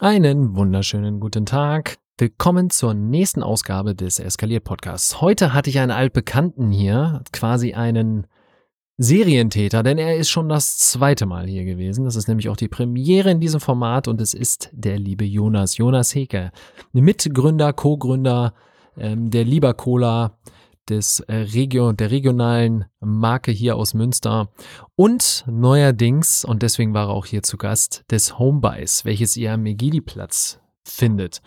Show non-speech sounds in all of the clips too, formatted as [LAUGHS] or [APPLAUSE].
Einen wunderschönen guten Tag. Willkommen zur nächsten Ausgabe des Eskaliert Podcasts. Heute hatte ich einen altbekannten hier, quasi einen Serientäter, denn er ist schon das zweite Mal hier gewesen. Das ist nämlich auch die Premiere in diesem Format und es ist der liebe Jonas, Jonas Heke, Mitgründer, Co-Gründer ähm, der Lieber Cola, des äh, Region, der regionalen Marke hier aus Münster und neuerdings, und deswegen war er auch hier zu Gast, des Homebuys, welches ihr am Megidi-Platz findet.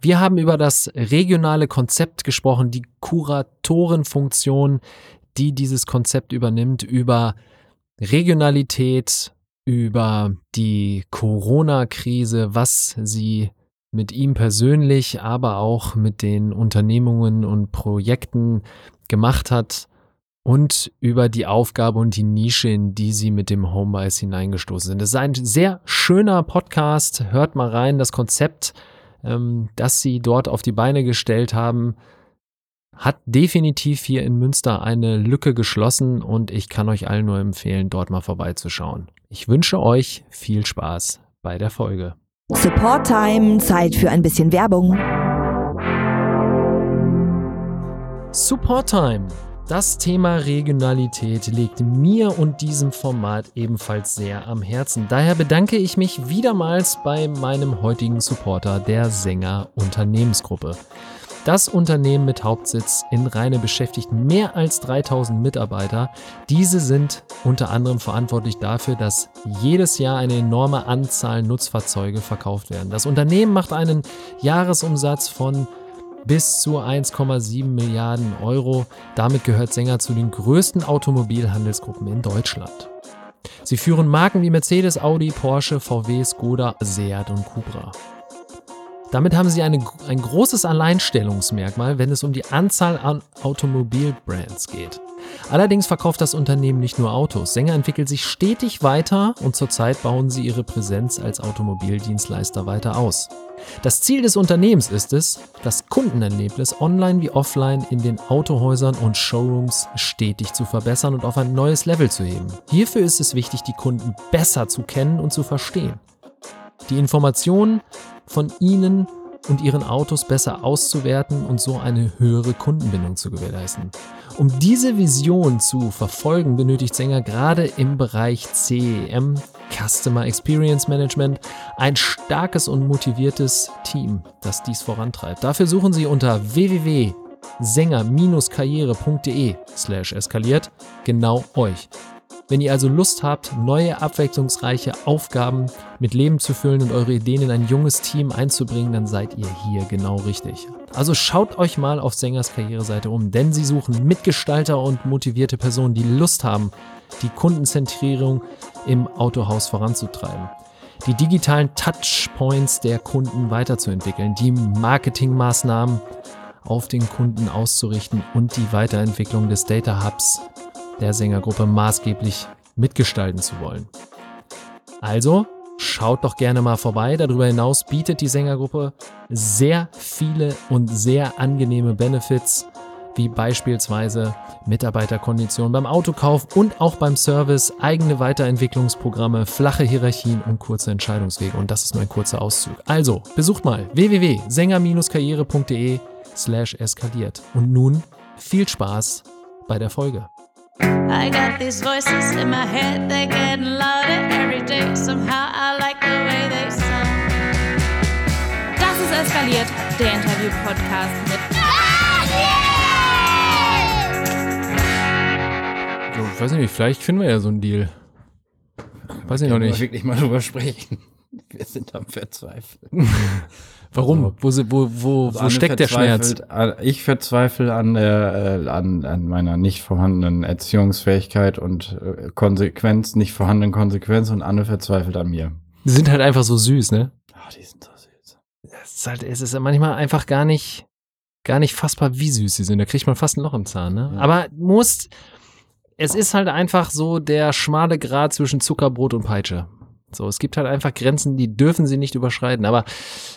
Wir haben über das regionale Konzept gesprochen, die Kuratorenfunktion, die dieses Konzept übernimmt, über Regionalität, über die Corona-Krise, was sie mit ihm persönlich, aber auch mit den Unternehmungen und Projekten gemacht hat und über die Aufgabe und die Nische, in die sie mit dem Homebuys hineingestoßen sind. Es ist ein sehr schöner Podcast. Hört mal rein. Das Konzept, ähm, das sie dort auf die Beine gestellt haben, hat definitiv hier in Münster eine Lücke geschlossen und ich kann euch allen nur empfehlen, dort mal vorbeizuschauen. Ich wünsche euch viel Spaß bei der Folge. Support Time, Zeit für ein bisschen Werbung. Support Time. Das Thema Regionalität liegt mir und diesem Format ebenfalls sehr am Herzen. Daher bedanke ich mich wiedermals bei meinem heutigen Supporter, der Sänger Unternehmensgruppe. Das Unternehmen mit Hauptsitz in Rheine beschäftigt mehr als 3000 Mitarbeiter. Diese sind unter anderem verantwortlich dafür, dass jedes Jahr eine enorme Anzahl Nutzfahrzeuge verkauft werden. Das Unternehmen macht einen Jahresumsatz von bis zu 1,7 Milliarden Euro. Damit gehört Sänger zu den größten Automobilhandelsgruppen in Deutschland. Sie führen Marken wie Mercedes, Audi, Porsche, VW, Skoda, Seat und Cupra. Damit haben sie eine, ein großes Alleinstellungsmerkmal, wenn es um die Anzahl an Automobilbrands geht. Allerdings verkauft das Unternehmen nicht nur Autos. Sänger entwickelt sich stetig weiter und zurzeit bauen sie ihre Präsenz als Automobildienstleister weiter aus. Das Ziel des Unternehmens ist es, das Kundenerlebnis online wie offline in den Autohäusern und Showrooms stetig zu verbessern und auf ein neues Level zu heben. Hierfür ist es wichtig, die Kunden besser zu kennen und zu verstehen. Die Informationen von ihnen und ihren Autos besser auszuwerten und so eine höhere Kundenbindung zu gewährleisten. Um diese Vision zu verfolgen, benötigt Sänger gerade im Bereich CEM, Customer Experience Management, ein starkes und motiviertes Team, das dies vorantreibt. Dafür suchen Sie unter www.sänger-karriere.de slash eskaliert genau euch. Wenn ihr also Lust habt, neue abwechslungsreiche Aufgaben mit Leben zu füllen und eure Ideen in ein junges Team einzubringen, dann seid ihr hier genau richtig. Also schaut euch mal auf Sängers Karriereseite um, denn sie suchen Mitgestalter und motivierte Personen, die Lust haben, die Kundenzentrierung im Autohaus voranzutreiben die digitalen Touchpoints der Kunden weiterzuentwickeln, die Marketingmaßnahmen auf den Kunden auszurichten und die Weiterentwicklung des Data Hubs der Sängergruppe maßgeblich mitgestalten zu wollen. Also schaut doch gerne mal vorbei. Darüber hinaus bietet die Sängergruppe sehr viele und sehr angenehme Benefits, wie beispielsweise Mitarbeiterkonditionen beim Autokauf und auch beim Service, eigene Weiterentwicklungsprogramme, flache Hierarchien und kurze Entscheidungswege. Und das ist nur ein kurzer Auszug. Also besucht mal www.sänger-karriere.de slash eskaliert. Und nun viel Spaß bei der Folge. I got these voices in my head, they get louder every day. Somehow I like the way they sound. Das ist eskaliert, der Interview-Podcast mit. So, ich weiß nicht, vielleicht finden wir ja so einen Deal. Weiß ich noch nicht. wirklich mal drüber sprechen. Wir sind am Verzweifeln. [LAUGHS] Warum? Also, wo, wo, wo, also wo steckt der Schmerz? Ich verzweifle an, der, äh, an, an meiner nicht vorhandenen Erziehungsfähigkeit und äh, Konsequenz, nicht vorhandenen Konsequenz und Anne verzweifelt an mir. Die sind halt einfach so süß, ne? Ach, die sind so süß. Es ist halt, es ist manchmal einfach gar nicht, gar nicht fassbar, wie süß sie sind. Da kriegt man fast ein Loch im Zahn, ne? Ja. Aber musst, es ist halt einfach so der schmale Grat zwischen Zuckerbrot und Peitsche. So, es gibt halt einfach Grenzen, die dürfen sie nicht überschreiten. Aber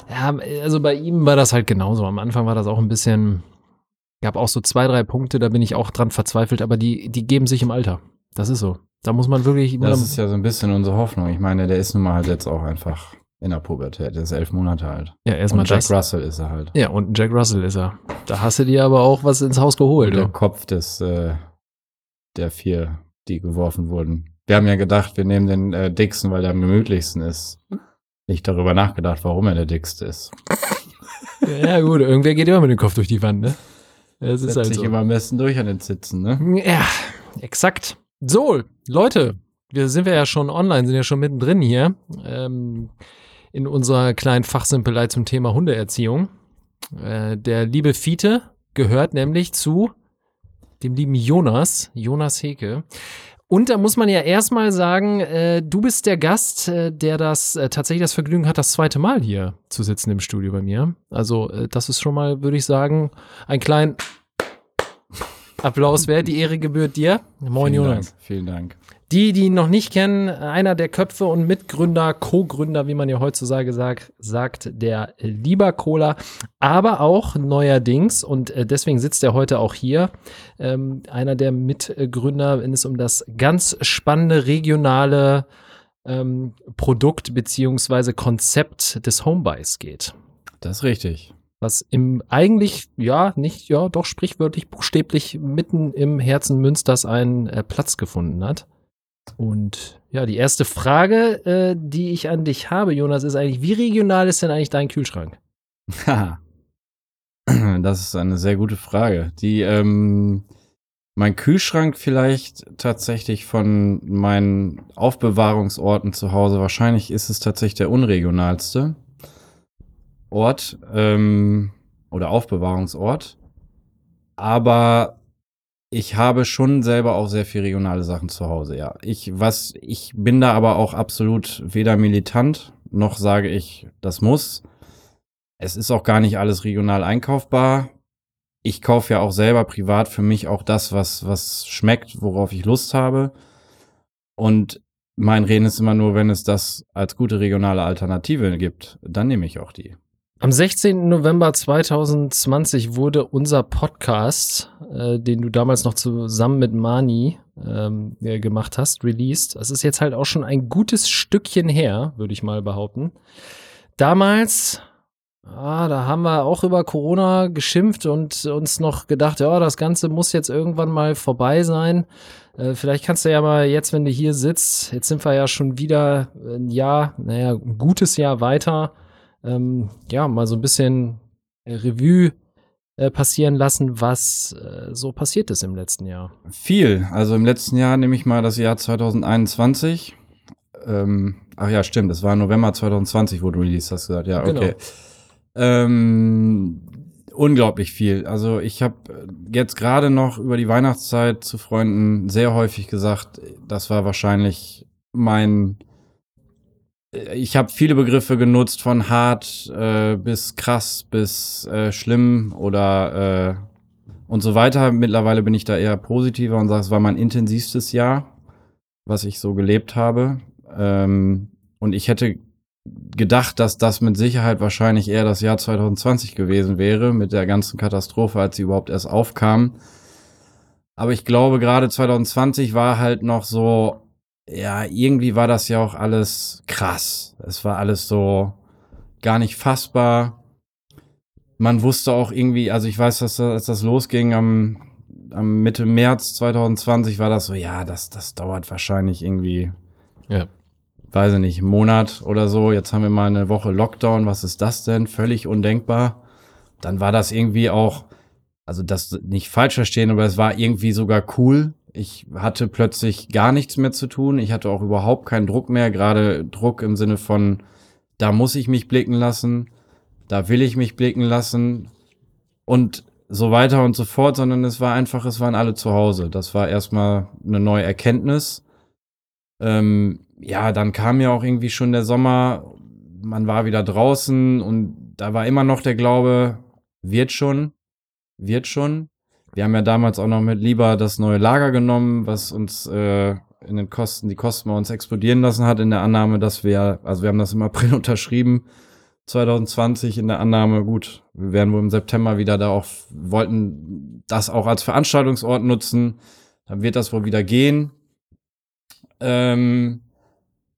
ja, also bei ihm war das halt genauso. Am Anfang war das auch ein bisschen, gab auch so zwei, drei Punkte, da bin ich auch dran verzweifelt, aber die, die geben sich im Alter. Das ist so. Da muss man wirklich. Das ist ja so ein bisschen unsere Hoffnung. Ich meine, der ist nun mal halt jetzt auch einfach in der Pubertät. Der ist elf Monate alt. Ja, erstmal Und Jack das. Russell ist er halt. Ja, und Jack Russell ist er. Da hast du dir aber auch was ins Haus geholt. der du. Kopf des äh, der vier, die geworfen wurden. Wir haben ja gedacht, wir nehmen den äh, dicksten, weil der am gemütlichsten ist. Nicht darüber nachgedacht, warum er der dickste ist. Ja, gut, irgendwer geht immer mit dem Kopf durch die Wand, ne? Das ist Setzt halt sich so. immer am besten durch an den Sitzen, ne? Ja, exakt. So, Leute, wir sind wir ja schon online, sind ja schon mittendrin hier ähm, in unserer kleinen Fachsimpelei zum Thema Hundeerziehung. Äh, der liebe Fiete gehört nämlich zu dem lieben Jonas, Jonas Heke. Und da muss man ja erstmal sagen, äh, du bist der Gast, äh, der das äh, tatsächlich das Vergnügen hat, das zweite Mal hier zu sitzen im Studio bei mir. Also äh, das ist schon mal, würde ich sagen, ein kleinen Applaus wert. Die Ehre gebührt dir. Moin Vielen Jonas. Dank, vielen Dank. Die, die ihn noch nicht kennen, einer der Köpfe und Mitgründer, Co-Gründer, wie man ja heutzutage sagt, sagt der Lieber Cola, aber auch neuerdings, und äh, deswegen sitzt er heute auch hier, ähm, einer der Mitgründer, wenn es um das ganz spannende regionale ähm, Produkt beziehungsweise Konzept des Homebuys geht. Das ist richtig. Was im eigentlich, ja, nicht, ja, doch sprichwörtlich, buchstäblich mitten im Herzen Münsters einen äh, Platz gefunden hat. Und ja, die erste Frage, äh, die ich an dich habe, Jonas, ist eigentlich, wie regional ist denn eigentlich dein Kühlschrank? [LAUGHS] Das ist eine sehr gute Frage. Die, ähm, mein Kühlschrank vielleicht tatsächlich von meinen Aufbewahrungsorten zu Hause, wahrscheinlich ist es tatsächlich der unregionalste Ort ähm, oder Aufbewahrungsort. Aber ich habe schon selber auch sehr viel regionale Sachen zu Hause, ja. Ich, was, ich bin da aber auch absolut weder militant, noch sage ich, das muss. Es ist auch gar nicht alles regional einkaufbar. Ich kaufe ja auch selber privat für mich auch das, was, was schmeckt, worauf ich Lust habe. Und mein Reden ist immer nur, wenn es das als gute regionale Alternative gibt, dann nehme ich auch die. Am 16. November 2020 wurde unser Podcast, äh, den du damals noch zusammen mit Mani ähm, äh, gemacht hast, released. Das ist jetzt halt auch schon ein gutes Stückchen her, würde ich mal behaupten. Damals, ah, da haben wir auch über Corona geschimpft und uns noch gedacht, ja, das Ganze muss jetzt irgendwann mal vorbei sein. Äh, vielleicht kannst du ja mal jetzt, wenn du hier sitzt, jetzt sind wir ja schon wieder ein Jahr, naja, ein gutes Jahr weiter ähm, ja, mal so ein bisschen äh, Revue äh, passieren lassen, was äh, so passiert ist im letzten Jahr. Viel. Also im letzten Jahr nehme ich mal das Jahr 2021. Ähm, ach ja, stimmt. Es war November 2020, wo du release hast gesagt. Ja, Genau. okay. Ähm, unglaublich viel. Also ich habe jetzt gerade noch über die Weihnachtszeit zu Freunden sehr häufig gesagt, das war wahrscheinlich mein ich habe viele Begriffe genutzt, von hart äh, bis krass bis äh, schlimm oder äh, und so weiter. Mittlerweile bin ich da eher positiver und sage, es war mein intensivstes Jahr, was ich so gelebt habe. Ähm, und ich hätte gedacht, dass das mit Sicherheit wahrscheinlich eher das Jahr 2020 gewesen wäre, mit der ganzen Katastrophe, als sie überhaupt erst aufkam. Aber ich glaube, gerade 2020 war halt noch so, ja, irgendwie war das ja auch alles krass. Es war alles so gar nicht fassbar. Man wusste auch irgendwie, also ich weiß, dass als das losging am, am Mitte März 2020 war das so, ja, das, das dauert wahrscheinlich irgendwie, Ja. weiß ich nicht, einen Monat oder so. Jetzt haben wir mal eine Woche Lockdown. Was ist das denn? Völlig undenkbar. Dann war das irgendwie auch, also das nicht falsch verstehen, aber es war irgendwie sogar cool. Ich hatte plötzlich gar nichts mehr zu tun. Ich hatte auch überhaupt keinen Druck mehr, gerade Druck im Sinne von, da muss ich mich blicken lassen, da will ich mich blicken lassen und so weiter und so fort, sondern es war einfach, es waren alle zu Hause. Das war erstmal eine neue Erkenntnis. Ähm, ja, dann kam ja auch irgendwie schon der Sommer, man war wieder draußen und da war immer noch der Glaube, wird schon, wird schon. Wir haben ja damals auch noch mit lieber das neue Lager genommen, was uns äh, in den Kosten, die Kosten bei uns explodieren lassen hat, in der Annahme, dass wir, also wir haben das im April [LAUGHS] unterschrieben, 2020 in der Annahme, gut, wir werden wohl im September wieder da auch, wollten das auch als Veranstaltungsort nutzen, dann wird das wohl wieder gehen. Ähm,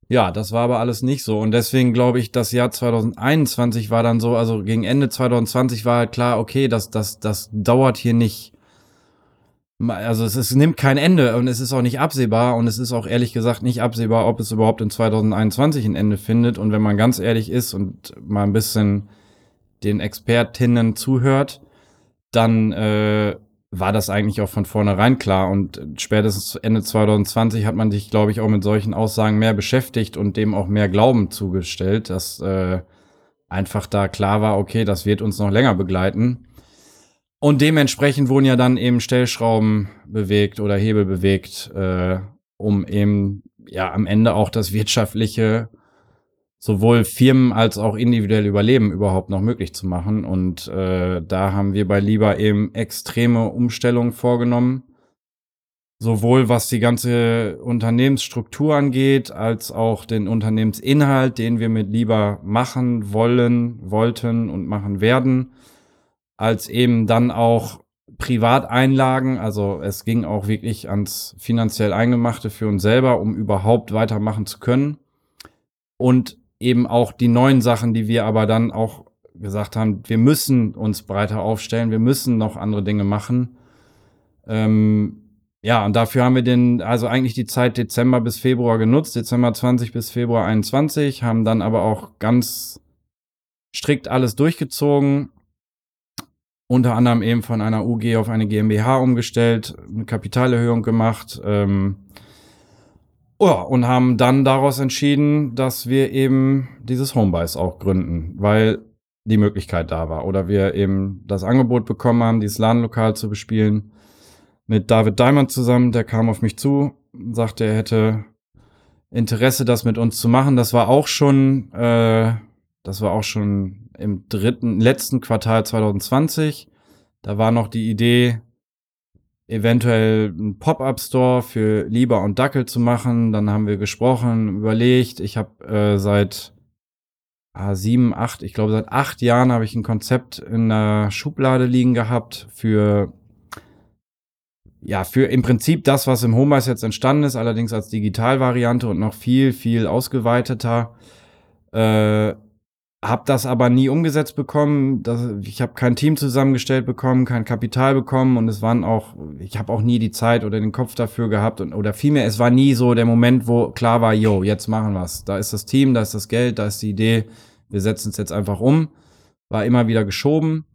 Ja, das war aber alles nicht so. Und deswegen glaube ich, das Jahr 2021 war dann so, also gegen Ende 2020 war halt klar, okay, das, das, das dauert hier nicht. Also es, es nimmt kein Ende und es ist auch nicht absehbar und es ist auch ehrlich gesagt nicht absehbar, ob es überhaupt in 2021 ein Ende findet. Und wenn man ganz ehrlich ist und mal ein bisschen den Expertinnen zuhört, dann äh, war das eigentlich auch von vornherein klar. Und spätestens Ende 2020 hat man sich, glaube ich, auch mit solchen Aussagen mehr beschäftigt und dem auch mehr Glauben zugestellt, dass äh, einfach da klar war, okay, das wird uns noch länger begleiten. Und dementsprechend wurden ja dann eben Stellschrauben bewegt oder Hebel bewegt, äh, um eben ja am Ende auch das wirtschaftliche sowohl Firmen als auch individuell Überleben überhaupt noch möglich zu machen. Und äh, da haben wir bei Lieber eben extreme Umstellungen vorgenommen. Sowohl was die ganze Unternehmensstruktur angeht, als auch den Unternehmensinhalt, den wir mit Lieber machen wollen, wollten und machen werden, als eben dann auch Privateinlagen. Also es ging auch wirklich ans finanziell Eingemachte für uns selber, um überhaupt weitermachen zu können. Und eben auch die neuen Sachen, die wir aber dann auch gesagt haben, wir müssen uns breiter aufstellen, wir müssen noch andere Dinge machen. Ähm, ja, und dafür haben wir den, also eigentlich die Zeit Dezember bis Februar genutzt, Dezember 20 bis Februar 21, haben dann aber auch ganz strikt alles durchgezogen, unter anderem eben von einer UG auf eine GmbH umgestellt, eine Kapitalerhöhung gemacht, ähm, ja, und haben dann daraus entschieden, dass wir eben dieses Homebase auch gründen, weil die Möglichkeit da war. Oder wir eben das Angebot bekommen haben, dieses Ladenlokal zu bespielen. Mit David Diamond zusammen, der kam auf mich zu, sagte, er hätte Interesse, das mit uns zu machen. Das war auch schon, äh, das war auch schon im dritten, letzten Quartal 2020. Da war noch die Idee, eventuell einen Pop-up-Store für Lieber und Dackel zu machen. Dann haben wir gesprochen, überlegt. Ich habe äh, seit ah, sieben, acht, ich glaube seit acht Jahren habe ich ein Konzept in der Schublade liegen gehabt für ja, für im Prinzip das, was im Homebase jetzt entstanden ist, allerdings als Digitalvariante und noch viel, viel ausgeweiteter. Äh, hab das aber nie umgesetzt bekommen. Das, ich habe kein Team zusammengestellt bekommen, kein Kapital bekommen und es waren auch, ich habe auch nie die Zeit oder den Kopf dafür gehabt und oder vielmehr, es war nie so der Moment, wo klar war, yo, jetzt machen wir's. Da ist das Team, da ist das Geld, da ist die Idee, wir setzen es jetzt einfach um. War immer wieder geschoben.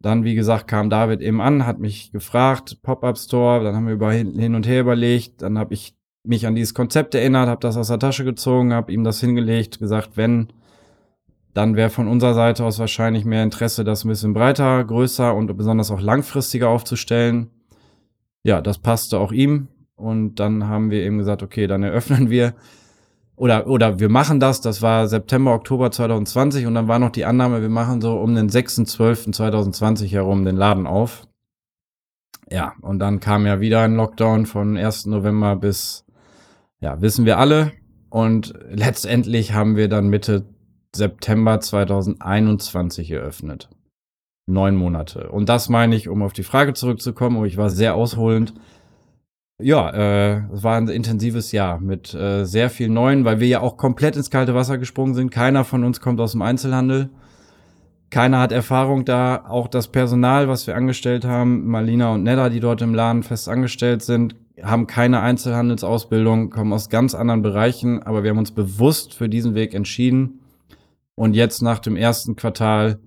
Dann, wie gesagt, kam David eben an, hat mich gefragt, Pop-up Store, dann haben wir über hin und her überlegt, dann habe ich mich an dieses Konzept erinnert, habe das aus der Tasche gezogen, habe ihm das hingelegt, gesagt, wenn dann wäre von unserer Seite aus wahrscheinlich mehr Interesse, das ein bisschen breiter, größer und besonders auch langfristiger aufzustellen. Ja, das passte auch ihm. Und dann haben wir eben gesagt, okay, dann eröffnen wir oder, oder wir machen das. Das war September, Oktober 2020 und dann war noch die Annahme, wir machen so um den 6.12.2020 herum den Laden auf. Ja, und dann kam ja wieder ein Lockdown von 1. November bis, ja, wissen wir alle. Und letztendlich haben wir dann Mitte September 2021 eröffnet. Neun Monate. Und das meine ich, um auf die Frage zurückzukommen, oh, ich war sehr ausholend. Ja, äh, es war ein intensives Jahr mit äh, sehr viel Neuen, weil wir ja auch komplett ins kalte Wasser gesprungen sind. Keiner von uns kommt aus dem Einzelhandel. Keiner hat Erfahrung da. Auch das Personal, was wir angestellt haben, Marlina und Nella, die dort im Laden fest angestellt sind, haben keine Einzelhandelsausbildung, kommen aus ganz anderen Bereichen. Aber wir haben uns bewusst für diesen Weg entschieden und jetzt nach dem ersten Quartal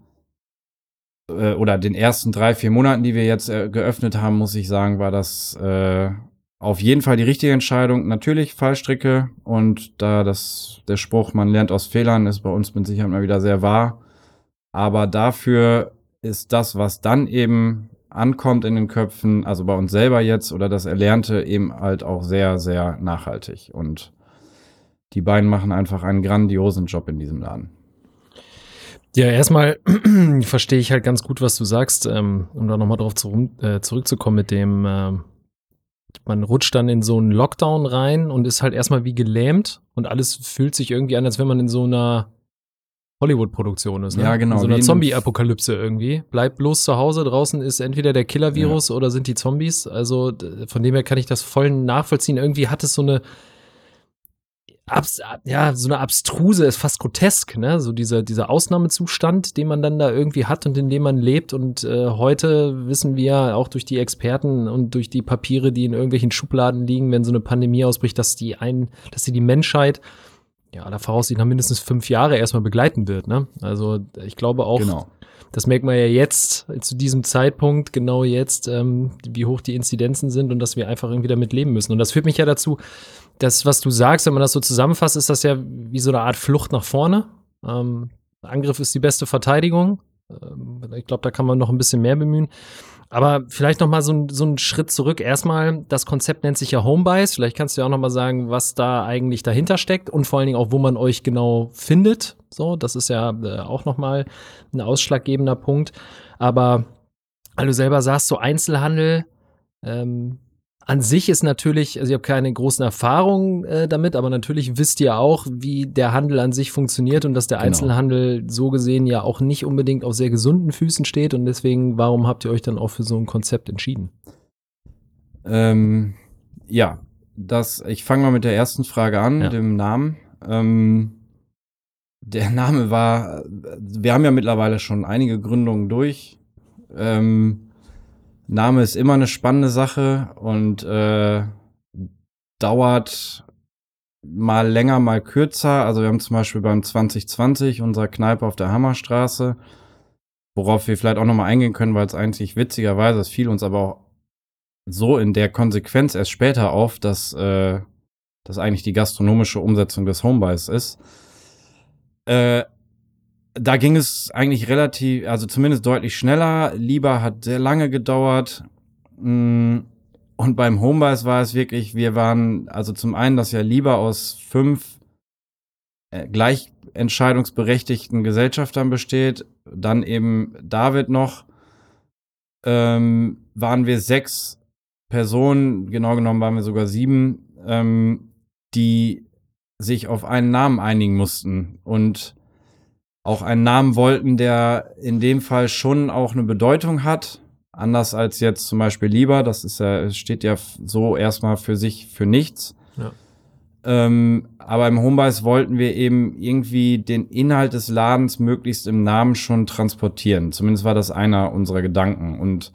äh, oder den ersten drei, vier Monaten, die wir jetzt äh, geöffnet haben, muss ich sagen, war das äh, auf jeden Fall die richtige Entscheidung. Natürlich Fallstricke und da das der Spruch, man lernt aus Fehlern, ist bei uns mit Sicherheit mal wieder sehr wahr. Aber dafür ist das, was dann eben ankommt in den Köpfen, also bei uns selber jetzt oder das Erlernte eben halt auch sehr, sehr nachhaltig. Und die beiden machen einfach einen grandiosen Job in diesem Laden. Ja, erstmal [CLEARS THROAT] verstehe ich halt ganz gut, was du sagst, ähm, um da nochmal drauf zu, äh, zurückzukommen mit dem, äh, man rutscht dann in so einen Lockdown rein und ist halt erstmal wie gelähmt und alles fühlt sich irgendwie an, als wenn man in so einer Hollywood-Produktion ist. Ne? Ja, genau. In so einer Zombie-Apokalypse irgendwie. Bleibt bloß zu Hause, draußen ist entweder der Killer-Virus ja. oder sind die Zombies. Also von dem her kann ich das voll nachvollziehen. Irgendwie hat es so eine abs ja, so eine abstruse, ist fast grotesk, ne? So dieser, dieser Ausnahmezustand, den man dann da irgendwie hat und in dem man lebt. Und äh, heute wissen wir auch durch die Experten und durch die Papiere, die in irgendwelchen Schubladen liegen, wenn so eine Pandemie ausbricht, dass die ein, dass sie die Menschheit ja, aller Voraussicht nach mindestens fünf Jahre erstmal begleiten wird, ne? Also ich glaube auch, Genau. Das merkt man ja jetzt, zu diesem Zeitpunkt, genau jetzt, ähm, wie hoch die Inzidenzen sind und dass wir einfach irgendwie damit leben müssen. Und das führt mich ja dazu, das, was du sagst, wenn man das so zusammenfasst, ist das ja wie so eine Art Flucht nach vorne. Ähm, Angriff ist die beste Verteidigung. Ähm, ich glaube, da kann man noch ein bisschen mehr bemühen. Aber vielleicht noch mal so, so einen Schritt zurück. Erstmal, das Konzept nennt sich ja Homebuys. Vielleicht kannst du ja auch noch mal sagen, was da eigentlich dahinter steckt und vor allen Dingen auch, wo man euch genau findet. So, das ist ja äh, auch noch mal ein ausschlaggebender Punkt. Aber weil du selber sagst, so Einzelhandel ähm, an sich ist natürlich, also ich habe keine großen Erfahrungen äh, damit, aber natürlich wisst ihr auch, wie der Handel an sich funktioniert und dass der Genau. Einzelhandel so gesehen ja auch nicht unbedingt auf sehr gesunden Füßen steht und deswegen, warum habt ihr euch dann auch für so ein Konzept entschieden? Ähm, ja, das, ich fange mal mit der ersten Frage an, Ja. dem Namen. Ähm, der Name war, wir haben ja mittlerweile schon einige Gründungen durch. Ähm, Name ist immer eine spannende Sache und äh, dauert mal länger, mal kürzer. Also wir haben zum Beispiel beim 2020 unserer Kneipe auf der Hammerstraße, worauf wir vielleicht auch nochmal eingehen können, weil es eigentlich witzigerweise, es fiel uns aber auch so in der Konsequenz erst später auf, dass äh, das eigentlich die gastronomische Umsetzung des Homebuys ist. Äh, da ging es eigentlich relativ, also zumindest deutlich schneller. Lieber hat sehr lange gedauert. Mm, Und beim Homebuys war es wirklich, wir waren, also zum einen, dass ja lieber aus fünf äh, gleich entscheidungsberechtigten Gesellschaftern besteht, dann eben David noch, ähm, waren wir sechs Personen, genau genommen waren wir sogar sieben, ähm, die sich auf einen Namen einigen mussten und auch einen Namen wollten, der in dem Fall schon auch eine Bedeutung hat. Anders als jetzt zum Beispiel Lieber, das ist ja, steht ja so erstmal für sich für nichts. Ja. Ähm, aber im Homebuys wollten wir eben irgendwie den Inhalt des Ladens möglichst im Namen schon transportieren. Zumindest war das einer unserer Gedanken. Und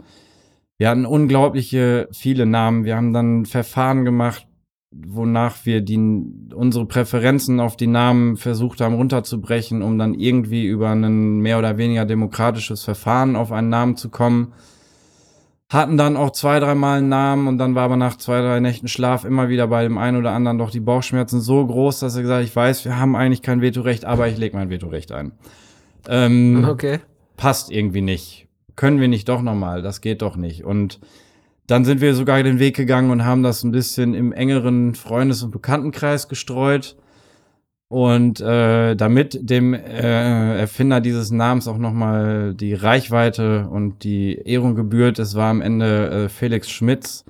wir hatten unglaubliche viele Namen. Wir haben dann Verfahren gemacht, wonach wir die, unsere Präferenzen auf die Namen versucht haben runterzubrechen, um dann irgendwie über ein mehr oder weniger demokratisches Verfahren auf einen Namen zu kommen. Hatten dann auch zwei, dreimal einen Namen und dann war aber nach zwei, drei Nächten Schlaf immer wieder bei dem einen oder anderen doch die Bauchschmerzen so groß, dass er gesagt hat, ich weiß, wir haben eigentlich kein Vetorecht, aber ich lege mein Vetorecht ein. Ähm, Okay. passt irgendwie nicht. Können wir nicht doch nochmal, das geht doch nicht. Und dann sind wir sogar den Weg gegangen und haben das ein bisschen im engeren Freundes- und Bekanntenkreis gestreut. Und äh, damit dem äh, Erfinder dieses Namens auch nochmal die Reichweite und die Ehrung gebührt, es war am Ende äh, Felix Schmitz,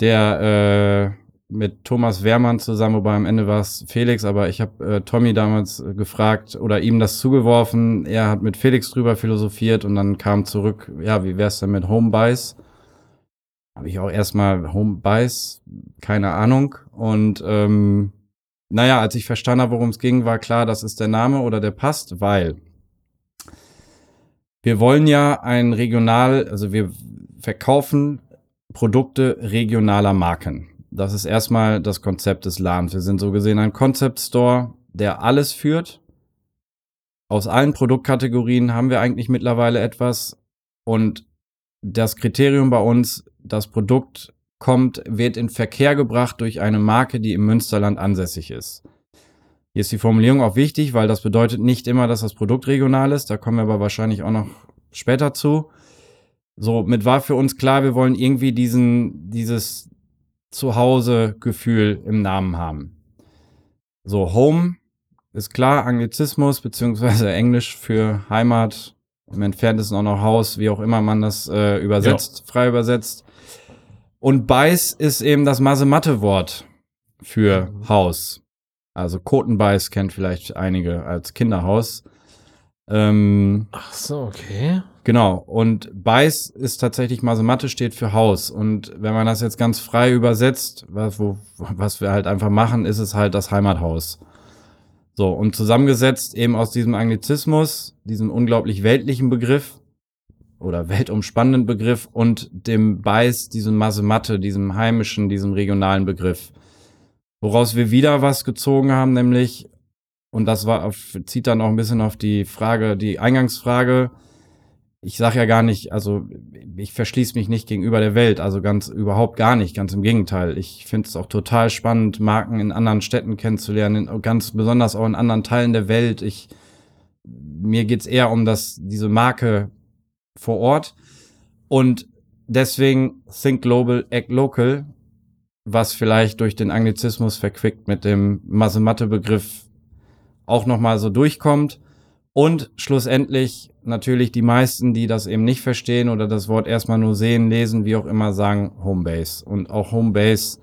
der äh, mit Thomas Wehrmann zusammen, wobei am Ende war es Felix, aber ich habe äh, Tommy damals äh, gefragt oder ihm das zugeworfen. Er hat mit Felix drüber philosophiert und dann kam zurück, ja, wie wär's denn mit Home Buys? Habe ich auch erstmal Home keine Ahnung. Und ähm, naja, als ich verstanden habe, worum es ging, war klar, das ist der Name oder der passt, weil wir wollen ja ein regional, also wir verkaufen Produkte regionaler Marken. Das ist erstmal das Konzept des Ladens. Wir sind so gesehen ein Concept Store, der alles führt. Aus allen Produktkategorien haben wir eigentlich mittlerweile etwas. Und das Kriterium bei uns, das Produkt kommt, wird in Verkehr gebracht durch eine Marke, die im Münsterland ansässig ist. Hier ist die Formulierung auch wichtig, weil das bedeutet nicht immer, dass das Produkt regional ist. Da kommen wir aber wahrscheinlich auch noch später zu. So, mit war für uns klar, wir wollen irgendwie diesen, dieses Zuhause-Gefühl im Namen haben. So, Home ist klar, Anglizismus, beziehungsweise Englisch für Heimat, im Entferntesten auch noch Haus, wie auch immer man das äh, übersetzt, frei übersetzt. Und Beiß ist eben das Masematte-Wort für Haus. Also Kotenbeiß kennt vielleicht einige als Kinderhaus. Ähm, Ach so, okay. Genau. Und Beiß ist tatsächlich Masematte steht für Haus. Und wenn man das jetzt ganz frei übersetzt, was, wo, was wir halt einfach machen, ist es halt das Heimathaus. So. Und zusammengesetzt eben aus diesem Anglizismus, diesem unglaublich weltlichen Begriff oder weltumspannenden Begriff und dem Beiß, diesem Masematte, diesem heimischen, diesem regionalen Begriff. Woraus wir wieder was gezogen haben, nämlich, und das war auf, zieht dann auch ein bisschen auf die Frage, die Eingangsfrage, ich sage ja gar nicht, also ich verschließe mich nicht gegenüber der Welt, also ganz überhaupt gar nicht, ganz im Gegenteil. Ich finde es auch total spannend, Marken in anderen Städten kennenzulernen, in, ganz besonders auch in anderen Teilen der Welt. Ich mir geht's eher um das diese Marke vor Ort und deswegen Think Global, Act Local, was vielleicht durch den Anglizismus verquickt mit dem Masematte-Begriff auch nochmal so durchkommt. Und schlussendlich natürlich die meisten, die das eben nicht verstehen oder das Wort erstmal nur sehen, lesen, wie auch immer, sagen Homebase. Und auch Homebase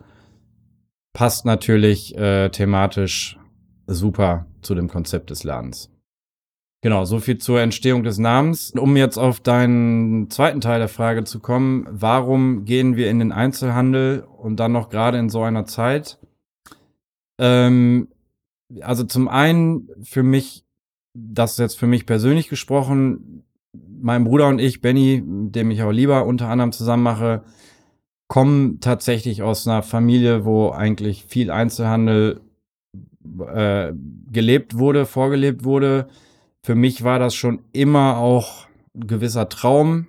passt natürlich äh, thematisch super zu dem Konzept des Ladens. Genau, so viel zur Entstehung des Namens. Um jetzt auf deinen zweiten Teil der Frage zu kommen, warum gehen wir in den Einzelhandel und dann noch gerade in so einer Zeit? Ähm, also zum einen für mich das ist jetzt für mich persönlich gesprochen, mein Bruder und ich, Benny, dem ich auch lieber unter anderem zusammen mache, kommen tatsächlich aus einer Familie, wo eigentlich viel Einzelhandel äh, gelebt wurde, vorgelebt wurde. Für mich war das schon immer auch ein gewisser Traum,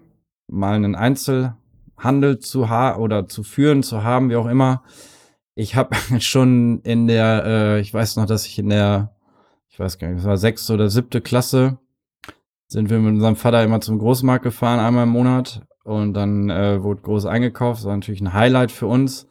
mal einen Einzelhandel zu haben oder zu führen, zu haben, wie auch immer. Ich habe [LAUGHS] schon in der, äh, ich weiß noch, dass ich in der ich weiß gar nicht, es war sechste oder siebte Klasse, sind wir mit unserem Vater immer zum Großmarkt gefahren, einmal im Monat. Und dann äh, wurde groß eingekauft. Das war natürlich ein Highlight für uns.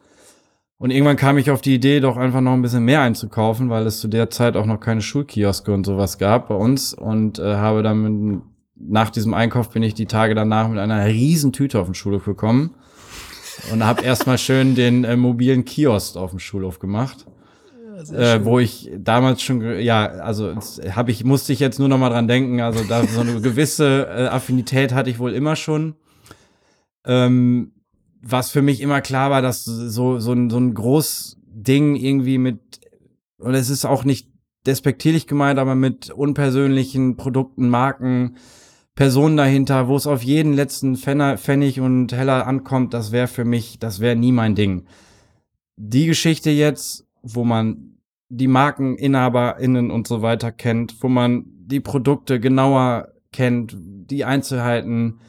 Und irgendwann kam ich auf die Idee, doch einfach noch ein bisschen mehr einzukaufen, weil es zu der Zeit auch noch keine Schulkioske und sowas gab bei uns. Und äh, habe dann mit, nach diesem Einkauf bin ich die Tage danach mit einer riesen Tüte auf den Schulhof gekommen und habe erstmal schön den äh, mobilen Kiosk auf dem Schulhof gemacht äh, wo ich damals schon, ja, also habe ich, musste ich jetzt nur noch mal dran denken, also da so eine gewisse äh, Affinität hatte ich wohl immer schon. Ähm, was für mich immer klar war, dass so, so ein, so ein groß Ding irgendwie mit, und es ist auch nicht despektierlich gemeint, aber mit unpersönlichen Produkten, Marken, Personen dahinter, wo es auf jeden letzten Pfennig und Heller ankommt, das wäre für mich, das wäre nie mein Ding. Die Geschichte jetzt wo man die MarkeninhaberInnen und so weiter kennt, wo man die Produkte genauer kennt, die Einzelheiten,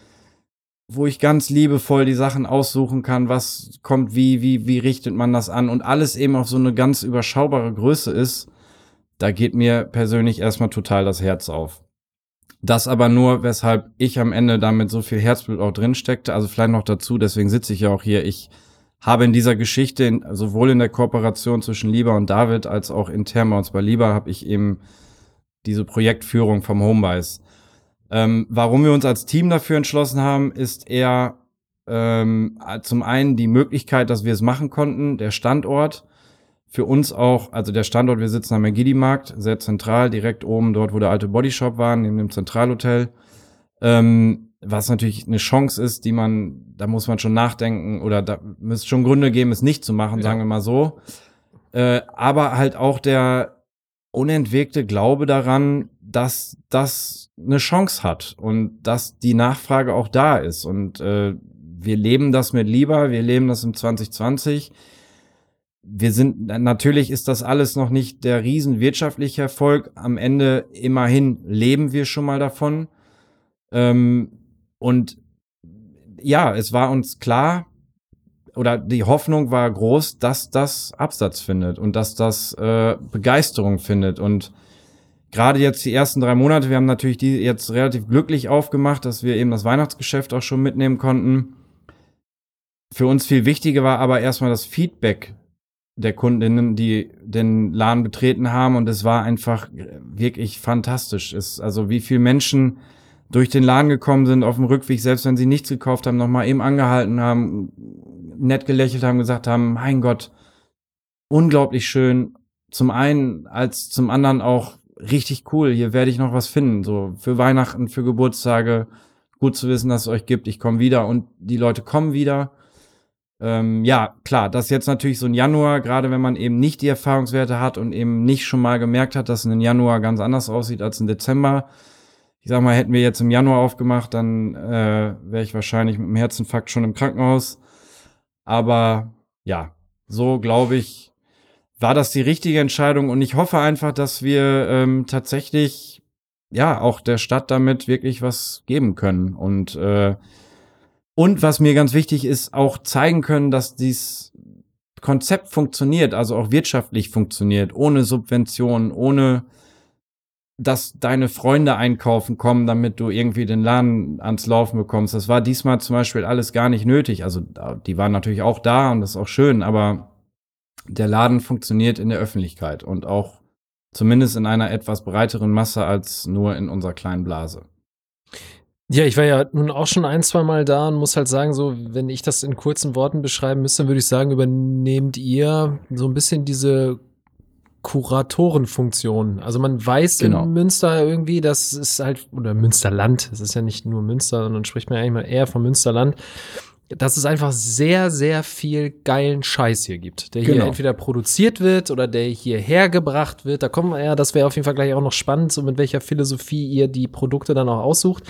wo ich ganz liebevoll die Sachen aussuchen kann, was kommt wie, wie, wie richtet man das an und alles eben auf so eine ganz überschaubare Größe ist, da geht mir persönlich erstmal total das Herz auf. Das aber nur, weshalb ich am Ende damit so viel Herzblut auch drin steckte. Also vielleicht noch dazu, deswegen sitze ich ja auch hier. Ich habe in dieser Geschichte, sowohl in der Kooperation zwischen Lieber und David, als auch intern bei uns bei Lieber, habe ich eben diese Projektführung vom Homebase. Ähm, warum wir uns als Team dafür entschlossen haben, ist eher ähm, zum einen die Möglichkeit, dass wir es machen konnten, der Standort. Für uns auch, also der Standort, wir sitzen am Megidi-Markt, sehr zentral, direkt oben dort, wo der alte Bodyshop war, neben dem Zentralhotel. Ähm, was natürlich eine Chance ist, die man, da muss man schon nachdenken oder da müsste schon Gründe geben, es nicht zu machen, ja. sagen wir mal so. Äh, aber halt auch der unentwegte Glaube daran, dass das eine Chance hat und dass die Nachfrage auch da ist. Und äh, wir leben das mit lieber, wir leben das im 2020. Wir sind, natürlich ist das alles noch nicht der riesen wirtschaftliche Erfolg. Am Ende immerhin leben wir schon mal davon. Ähm, und ja, es war uns klar, oder die Hoffnung war groß, dass das Absatz findet und dass das äh, Begeisterung findet. Und gerade jetzt die ersten drei Monate, wir haben natürlich die jetzt relativ glücklich aufgemacht, dass wir eben das Weihnachtsgeschäft auch schon mitnehmen konnten. Für uns viel wichtiger war aber erstmal das Feedback der Kundinnen, die den Laden betreten haben. Und es war einfach wirklich fantastisch. Es, also wie viele Menschen durch den Laden gekommen sind auf dem Rückweg, selbst wenn sie nichts gekauft haben, nochmal eben angehalten haben, nett gelächelt haben, gesagt haben, mein Gott, unglaublich schön. Zum einen, als zum anderen auch richtig cool, hier werde ich noch was finden. So für Weihnachten, für Geburtstage, gut zu wissen, dass es euch gibt. Ich komme wieder und die Leute kommen wieder. Ähm, ja, klar, das ist jetzt natürlich so ein Januar, gerade wenn man eben nicht die Erfahrungswerte hat und eben nicht schon mal gemerkt hat, dass ein Januar ganz anders aussieht als ein Dezember. Ich sag mal, hätten wir jetzt im Januar aufgemacht, dann äh, wäre ich wahrscheinlich mit einem Herzinfarkt schon im Krankenhaus. Aber ja, so glaube ich, war das die richtige Entscheidung und ich hoffe einfach, dass wir ähm, tatsächlich ja auch der Stadt damit wirklich was geben können und äh, und was mir ganz wichtig ist, auch zeigen können, dass dieses Konzept funktioniert, also auch wirtschaftlich funktioniert, ohne Subventionen, ohne dass deine Freunde einkaufen kommen, damit du irgendwie den Laden ans Laufen bekommst. Das war diesmal zum Beispiel alles gar nicht nötig. Also die waren natürlich auch da und das ist auch schön, aber der Laden funktioniert in der Öffentlichkeit und auch zumindest in einer etwas breiteren Masse als nur in unserer kleinen Blase. Ja, ich war ja nun auch schon ein, zwei Mal da und muss halt sagen, so, wenn ich das in kurzen Worten beschreiben müsste, dann würde ich sagen, übernehmt ihr so ein bisschen diese Kuratorenfunktion. Also man weiß genau. in Münster irgendwie, das ist halt, oder Münsterland, es ist ja nicht nur Münster, sondern spricht man eigentlich mal eher vom Münsterland, dass es einfach sehr, sehr viel geilen Scheiß hier gibt, der hier genau. entweder produziert wird oder der hierher gebracht wird. Da kommen wir ja, das wäre auf jeden Fall gleich auch noch spannend, so mit welcher Philosophie ihr die Produkte dann auch aussucht.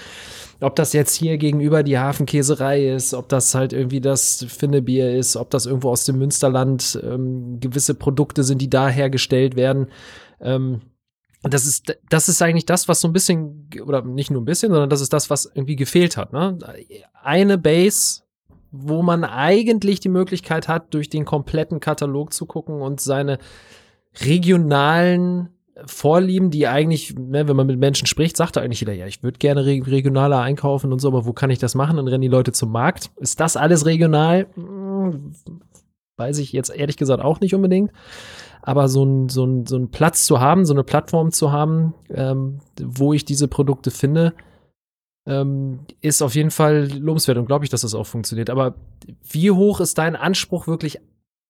Ob das jetzt hier gegenüber die Hafenkäserei ist, ob das halt irgendwie das Finnebier ist, ob das irgendwo aus dem Münsterland ähm, gewisse Produkte sind, die da hergestellt werden. Ähm, das ist, das ist eigentlich das, was so ein bisschen, oder nicht nur ein bisschen, sondern das ist das, was irgendwie gefehlt hat. Ne? Eine Base, wo man eigentlich die Möglichkeit hat, durch den kompletten Katalog zu gucken und seine regionalen Vorlieben, die eigentlich, ne, wenn man mit Menschen spricht, sagt eigentlich jeder, ja, ich würde gerne regionaler einkaufen und so, aber wo kann ich das machen? Dann rennen die Leute zum Markt. Ist das alles regional? Hm, weiß ich jetzt ehrlich gesagt auch nicht unbedingt. Aber so ein, so so ein Platz zu haben, so eine Plattform zu haben, ähm, wo ich diese Produkte finde, ähm, ist auf jeden Fall lobenswert und glaube ich, dass das auch funktioniert. Aber wie hoch ist dein Anspruch wirklich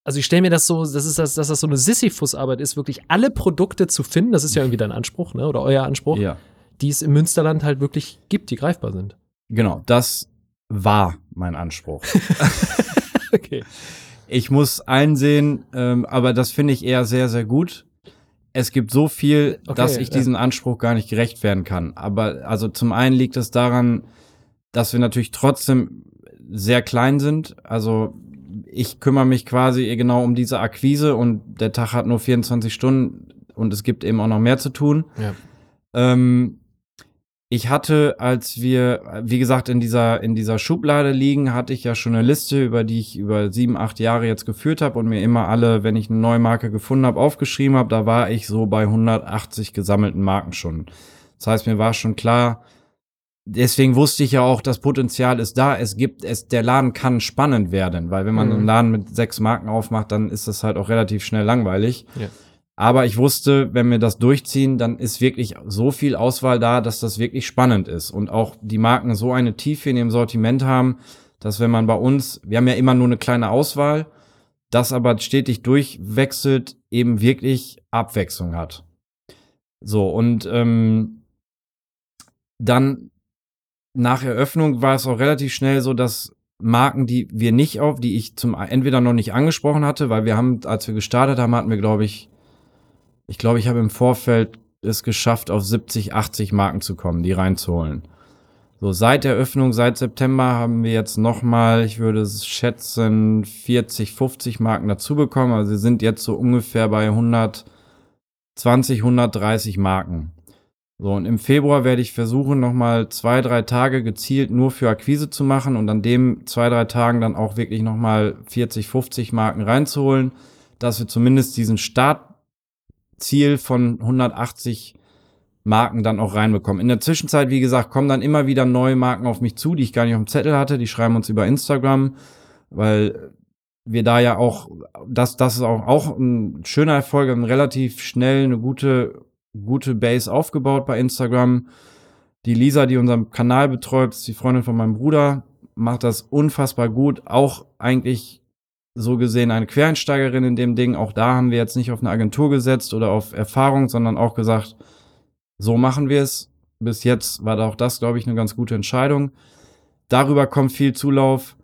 also ich stelle mir das so, das ist das, dass das so eine Sisyphus-Arbeit ist, wirklich alle Produkte zu finden, das ist ja irgendwie dein Anspruch, ne? Oder euer Anspruch, ja. die es im Münsterland halt wirklich gibt, die greifbar sind. Genau, das war mein Anspruch. [LAUGHS] [LAUGHS] okay. Ich muss einsehen, ähm, aber das finde ich eher sehr, sehr gut. Es gibt so viel, okay, dass ich ja. diesen Anspruch gar nicht gerecht werden kann. Aber also zum einen liegt es daran, dass wir natürlich trotzdem sehr klein sind. Also ich kümmere mich quasi genau um diese Akquise und der Tag hat nur 24 Stunden und es gibt eben auch noch mehr zu tun. Ja. Ähm, ich hatte, als wir, wie gesagt, in dieser, in dieser Schublade liegen, hatte ich ja schon eine Liste, über die ich über sieben, acht Jahre jetzt geführt habe und mir immer alle, wenn ich eine neue Marke gefunden habe, aufgeschrieben habe. Da war ich so bei 180 gesammelten Marken schon. Das heißt, mir war schon klar, deswegen wusste ich ja auch, das Potenzial ist da. Es gibt es, der Laden kann spannend werden, weil wenn man mhm. einen Laden mit sechs Marken aufmacht, dann ist das halt auch relativ schnell langweilig. Ja. Aber ich wusste, wenn wir das durchziehen, dann ist wirklich so viel Auswahl da, dass das wirklich spannend ist und auch die Marken so eine Tiefe in ihrem Sortiment haben, dass wenn man bei uns, wir haben ja immer nur eine kleine Auswahl, das aber stetig durchwechselt, eben wirklich Abwechslung hat. So, und ähm, dann nach Eröffnung war es auch relativ schnell so, dass Marken, die wir nicht auf, die ich zum entweder noch nicht angesprochen hatte, weil wir haben, als wir gestartet haben, hatten wir, glaube ich, ich glaube, ich habe im Vorfeld es geschafft, auf 70, 80 Marken zu kommen, die reinzuholen. So, seit der Öffnung, seit September haben wir jetzt nochmal, ich würde schätzen, 40, 50 Marken dazu bekommen. Also wir sind jetzt so ungefähr bei 120, 130 Marken. So, und im Februar werde ich versuchen, nochmal zwei, drei Tage gezielt nur für Akquise zu machen und an dem zwei, drei Tagen dann auch wirklich nochmal 40, 50 Marken reinzuholen, dass wir zumindest diesen Startziel von 180 Marken dann auch reinbekommen. In der Zwischenzeit, wie gesagt, kommen dann immer wieder neue Marken auf mich zu, die ich gar nicht auf dem Zettel hatte. Die schreiben uns über Instagram, weil wir da ja auch, das, das ist auch, auch ein schöner Erfolg, relativ schnell eine gute gute Base aufgebaut bei Instagram. Die Lisa, die unseren Kanal betreut, ist die Freundin von meinem Bruder, macht das unfassbar gut. Auch eigentlich so gesehen eine Quereinsteigerin in dem Ding. Auch da haben wir jetzt nicht auf eine Agentur gesetzt oder auf Erfahrung, sondern auch gesagt, So machen wir es. Bis jetzt war auch das, glaube ich, eine ganz gute Entscheidung. Darüber kommt viel Zulauf.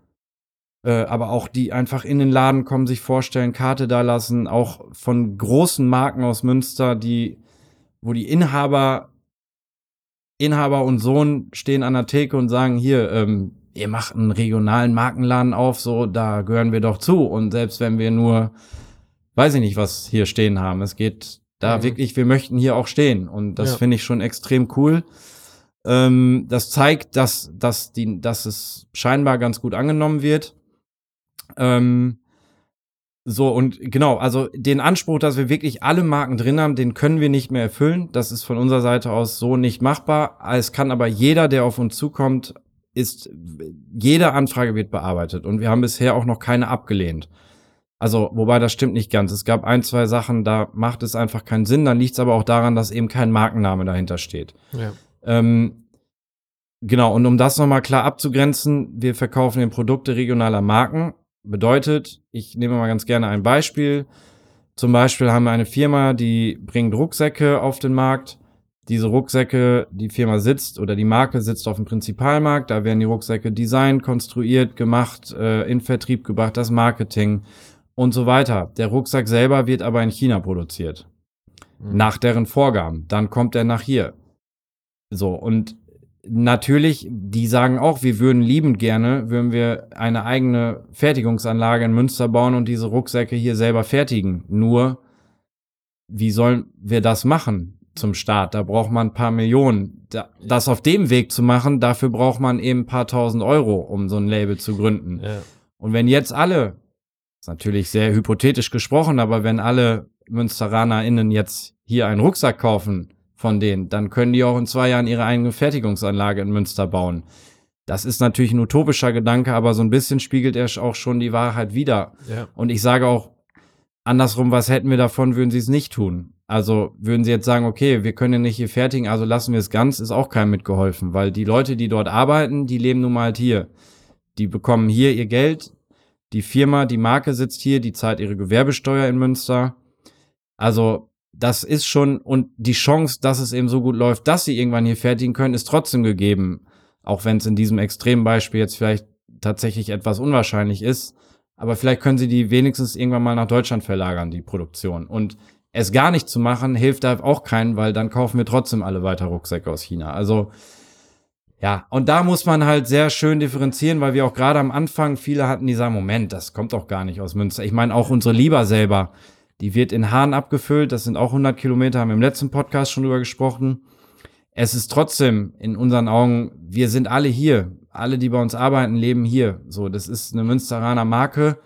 Äh, aber auch die einfach in den Laden kommen, sich vorstellen, Karte da lassen, auch von großen Marken aus Münster, die, wo die Inhaber, Inhaber und Sohn stehen an der Theke und sagen, hier, ähm, ihr macht einen regionalen Markenladen auf, so, da gehören wir doch zu. Und selbst wenn wir nur, weiß ich nicht, was hier stehen haben, es geht da mhm. wirklich, wir möchten hier auch stehen. Und das ja. finde ich schon extrem cool. Ähm, das zeigt, dass, dass, die, dass es scheinbar ganz gut angenommen wird. Ähm, so, und genau, also den Anspruch, dass wir wirklich alle Marken drin haben, den können wir nicht mehr erfüllen. Das ist von unserer Seite aus so nicht machbar. Es kann aber jeder, der auf uns zukommt, ist, jede Anfrage wird bearbeitet und wir haben bisher auch noch keine abgelehnt. Also, wobei das stimmt nicht ganz. Es gab ein, zwei Sachen, da macht es einfach keinen Sinn. Dann liegt es aber auch daran, dass eben kein Markenname dahinter steht. Ja. Ähm, genau, und um das nochmal klar abzugrenzen, wir verkaufen den Produkte regionaler Marken Bedeutet, ich nehme mal ganz gerne ein Beispiel. Zum Beispiel haben wir eine Firma, die bringt Rucksäcke auf den Markt. Diese Rucksäcke, die Firma sitzt oder die Marke sitzt auf dem Prinzipalmarkt. Da werden die Rucksäcke designt, konstruiert, gemacht, äh, in Vertrieb gebracht, das Marketing und so weiter. Der Rucksack selber wird aber in China produziert. Mhm. Nach deren Vorgaben. Dann kommt er nach hier. So, und natürlich, die sagen auch, wir würden liebend gerne, würden wir eine eigene Fertigungsanlage in Münster bauen und diese Rucksäcke hier selber fertigen. Nur, wie sollen wir das machen zum Start? Da braucht man ein paar Millionen. das auf dem Weg zu machen, dafür braucht man eben ein paar tausend Euro, um so ein Label zu gründen. Ja. Und wenn jetzt alle, ist natürlich sehr hypothetisch gesprochen, aber wenn alle MünsteranerInnen jetzt hier einen Rucksack kaufen, von denen, dann können die auch in zwei Jahren ihre eigene Fertigungsanlage in Münster bauen. Das ist natürlich ein utopischer Gedanke, aber so ein bisschen spiegelt er auch schon die Wahrheit wider. Ja. Und ich sage auch andersrum, was hätten wir davon, würden sie es nicht tun? Also würden sie jetzt sagen, okay, wir können ja nicht hier fertigen, also lassen wir es ganz, ist auch keinem mitgeholfen, weil die Leute, die dort arbeiten, die leben nun mal halt hier. Die bekommen hier ihr Geld, die Firma, die Marke sitzt hier, die zahlt ihre Gewerbesteuer in Münster. Also das ist schon, und die Chance, dass es eben so gut läuft, dass sie irgendwann hier fertigen können, ist trotzdem gegeben. Auch wenn es in diesem extremen Beispiel jetzt vielleicht tatsächlich etwas unwahrscheinlich ist. Aber vielleicht können sie die wenigstens irgendwann mal nach Deutschland verlagern, die Produktion. Und es gar nicht zu machen, hilft da auch keinen, weil dann kaufen wir trotzdem alle weiter Rucksäcke aus China. Also, ja, und da muss man halt sehr schön differenzieren, weil wir auch gerade am Anfang viele hatten, die sagen, Moment, das kommt doch gar nicht aus Münster. Ich meine, auch unsere Lieber selber, die wird in Hahn abgefüllt. Das sind auch 100 Kilometer, haben wir im letzten Podcast schon drüber gesprochen. Es ist trotzdem in unseren Augen, wir sind alle hier. Alle, die bei uns arbeiten, leben hier. So, das ist eine Münsteraner Marke.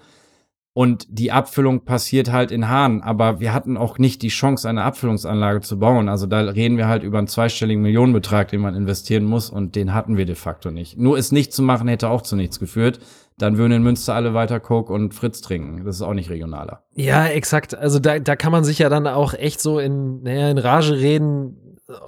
Und die Abfüllung passiert halt in Hahn. Aber wir hatten auch nicht die Chance, eine Abfüllungsanlage zu bauen. Also da reden wir halt über einen zweistelligen Millionenbetrag, den man investieren muss. Und den hatten wir de facto nicht. Nur es nicht zu machen, hätte auch zu nichts geführt dann würden in Münster alle weiter Coke und Fritz trinken. Das ist auch nicht regionaler. Ja, exakt. Also da, da kann man sich ja dann auch echt so in, naja, in Rage reden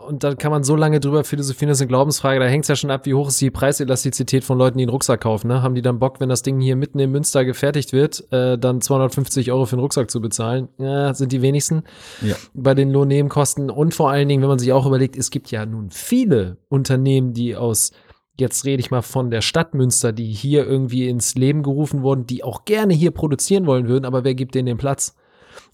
und da kann man so lange drüber philosophieren, das ist eine Glaubensfrage. Da hängt es ja schon ab, wie hoch ist die Preiselastizität von Leuten, die einen Rucksack kaufen. Ne? Haben die dann Bock, wenn das Ding hier mitten in Münster gefertigt wird, äh, dann 250 Euro für einen Rucksack zu bezahlen? Ja, sind die wenigsten ja. bei den Lohnnebenkosten. Und vor allen Dingen, wenn man sich auch überlegt, es gibt ja nun viele Unternehmen, die aus jetzt rede ich mal von der Stadt Münster, die hier irgendwie ins Leben gerufen wurden, die auch gerne hier produzieren wollen würden, aber wer gibt denen den Platz?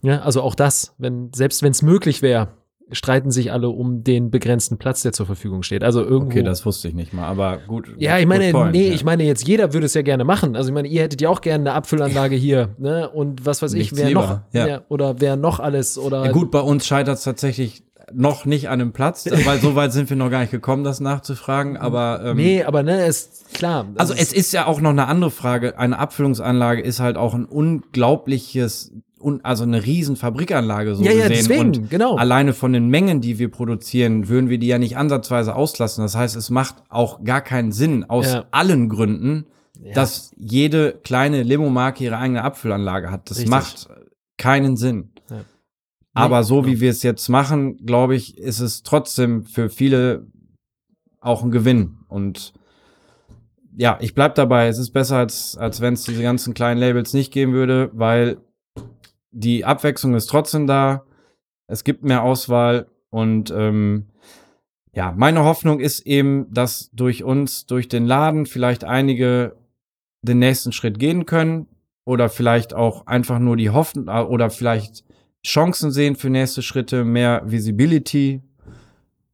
Ja, also auch das, wenn, selbst wenn es möglich wäre, streiten sich alle um den begrenzten Platz, der zur Verfügung steht. Also irgendwo. Okay, das wusste ich nicht mal, aber gut. Ja, ich meine, point, nee, ja. ich meine jetzt jeder würde es ja gerne machen. Also ich meine, ihr hättet ja auch gerne eine Abfüllanlage hier, ne? Und was weiß ich, wer noch, ja. Ja, oder wer noch alles oder. Ja, gut, bei uns scheitert es tatsächlich noch nicht an dem Platz, [LAUGHS] weil so weit sind wir noch gar nicht gekommen, das nachzufragen, aber ähm, Nee, aber ne, ist klar. Also es ist ja auch noch eine andere Frage. Eine Abfüllungsanlage ist halt auch ein unglaubliches und also eine riesen Fabrikanlage so ja, gesehen. Ja, deswegen, und genau. alleine von den Mengen, die wir produzieren, würden wir die ja nicht ansatzweise auslassen. Das heißt, es macht auch gar keinen Sinn aus ja. allen Gründen, ja. dass jede kleine Limo-Marke ihre eigene Abfüllanlage hat. Das Richtig. macht keinen Sinn. Aber so wie wir es jetzt machen, glaube ich, ist es trotzdem für viele auch ein Gewinn. Und ja, ich bleib dabei. Es ist besser, als, als wenn es diese ganzen kleinen Labels nicht geben würde, weil die Abwechslung ist trotzdem da. Es gibt mehr Auswahl und ähm, ja, meine Hoffnung ist eben, dass durch uns, durch den Laden vielleicht einige den nächsten Schritt gehen können oder vielleicht auch einfach nur die Hoffnung oder vielleicht Chancen sehen für nächste Schritte, mehr Visibility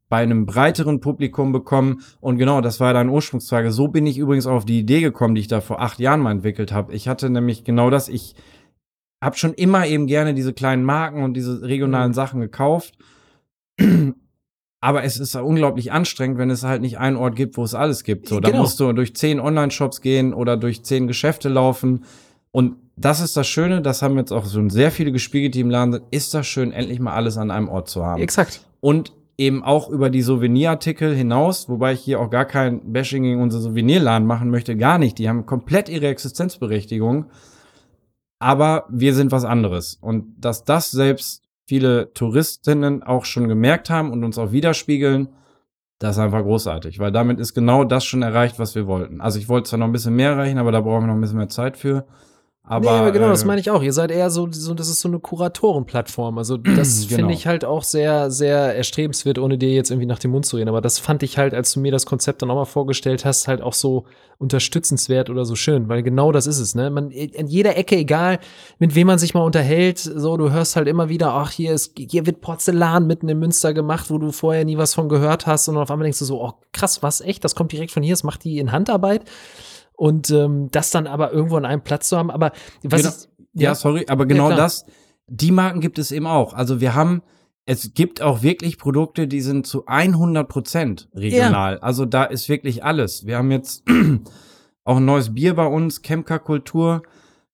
bei einem breiteren Publikum bekommen. Und genau, das war deine Ursprungsfrage. So bin ich übrigens auf die Idee gekommen, die ich da vor acht Jahren mal entwickelt habe. Ich hatte nämlich genau das. Ich habe schon immer eben gerne diese kleinen Marken und diese regionalen mhm. Sachen gekauft. [CLEARS THROAT] Aber es ist unglaublich anstrengend, wenn es halt nicht einen Ort gibt, wo es alles gibt. So, da genau. musst du durch zehn Online-Shops gehen oder durch zehn Geschäfte laufen. Und das ist das Schöne, das haben jetzt auch schon sehr viele gespiegelt, die im Laden sind, ist das schön, endlich mal alles an einem Ort zu haben. Exakt. Und eben auch über die Souvenirartikel hinaus, wobei ich hier auch gar kein Bashing gegen unsere Souvenirladen machen möchte, gar nicht. Die haben komplett ihre Existenzberechtigung. Aber wir sind was anderes. Und dass das selbst viele Touristinnen auch schon gemerkt haben und uns auch widerspiegeln, das ist einfach großartig, weil damit ist genau das schon erreicht, was wir wollten. Also ich wollte zwar noch ein bisschen mehr erreichen, aber da brauchen wir noch ein bisschen mehr Zeit für. Aber, nee, aber genau, äh, das meine ich auch. Ihr seid eher so, so das ist so eine Kuratorenplattform. Also das [CLEARS THROAT] genau. finde ich halt auch sehr, sehr erstrebenswert, ohne dir jetzt irgendwie nach dem Mund zu reden. Aber das fand ich halt, als du mir das Konzept dann auch mal vorgestellt hast, halt auch so unterstützenswert oder so schön, weil genau das ist es. Ne, man in jeder Ecke, egal mit wem man sich mal unterhält, so du hörst halt immer wieder, ach hier ist, hier wird Porzellan mitten in Münster gemacht, wo du vorher nie was von gehört hast, und auf einmal denkst du so, oh krass, was echt? Das kommt direkt von hier, das macht die in Handarbeit und ähm, das dann aber irgendwo an einem Platz zu haben. Aber was genau, ich, ja, ja, sorry, aber genau ja, das, die Marken gibt es eben auch. Also wir haben, es gibt auch wirklich Produkte, die sind zu 100 Prozent regional. Ja. Also da ist wirklich alles. Wir haben jetzt [CLEARS THROAT] auch ein neues Bier bei uns, Kemka Kultur.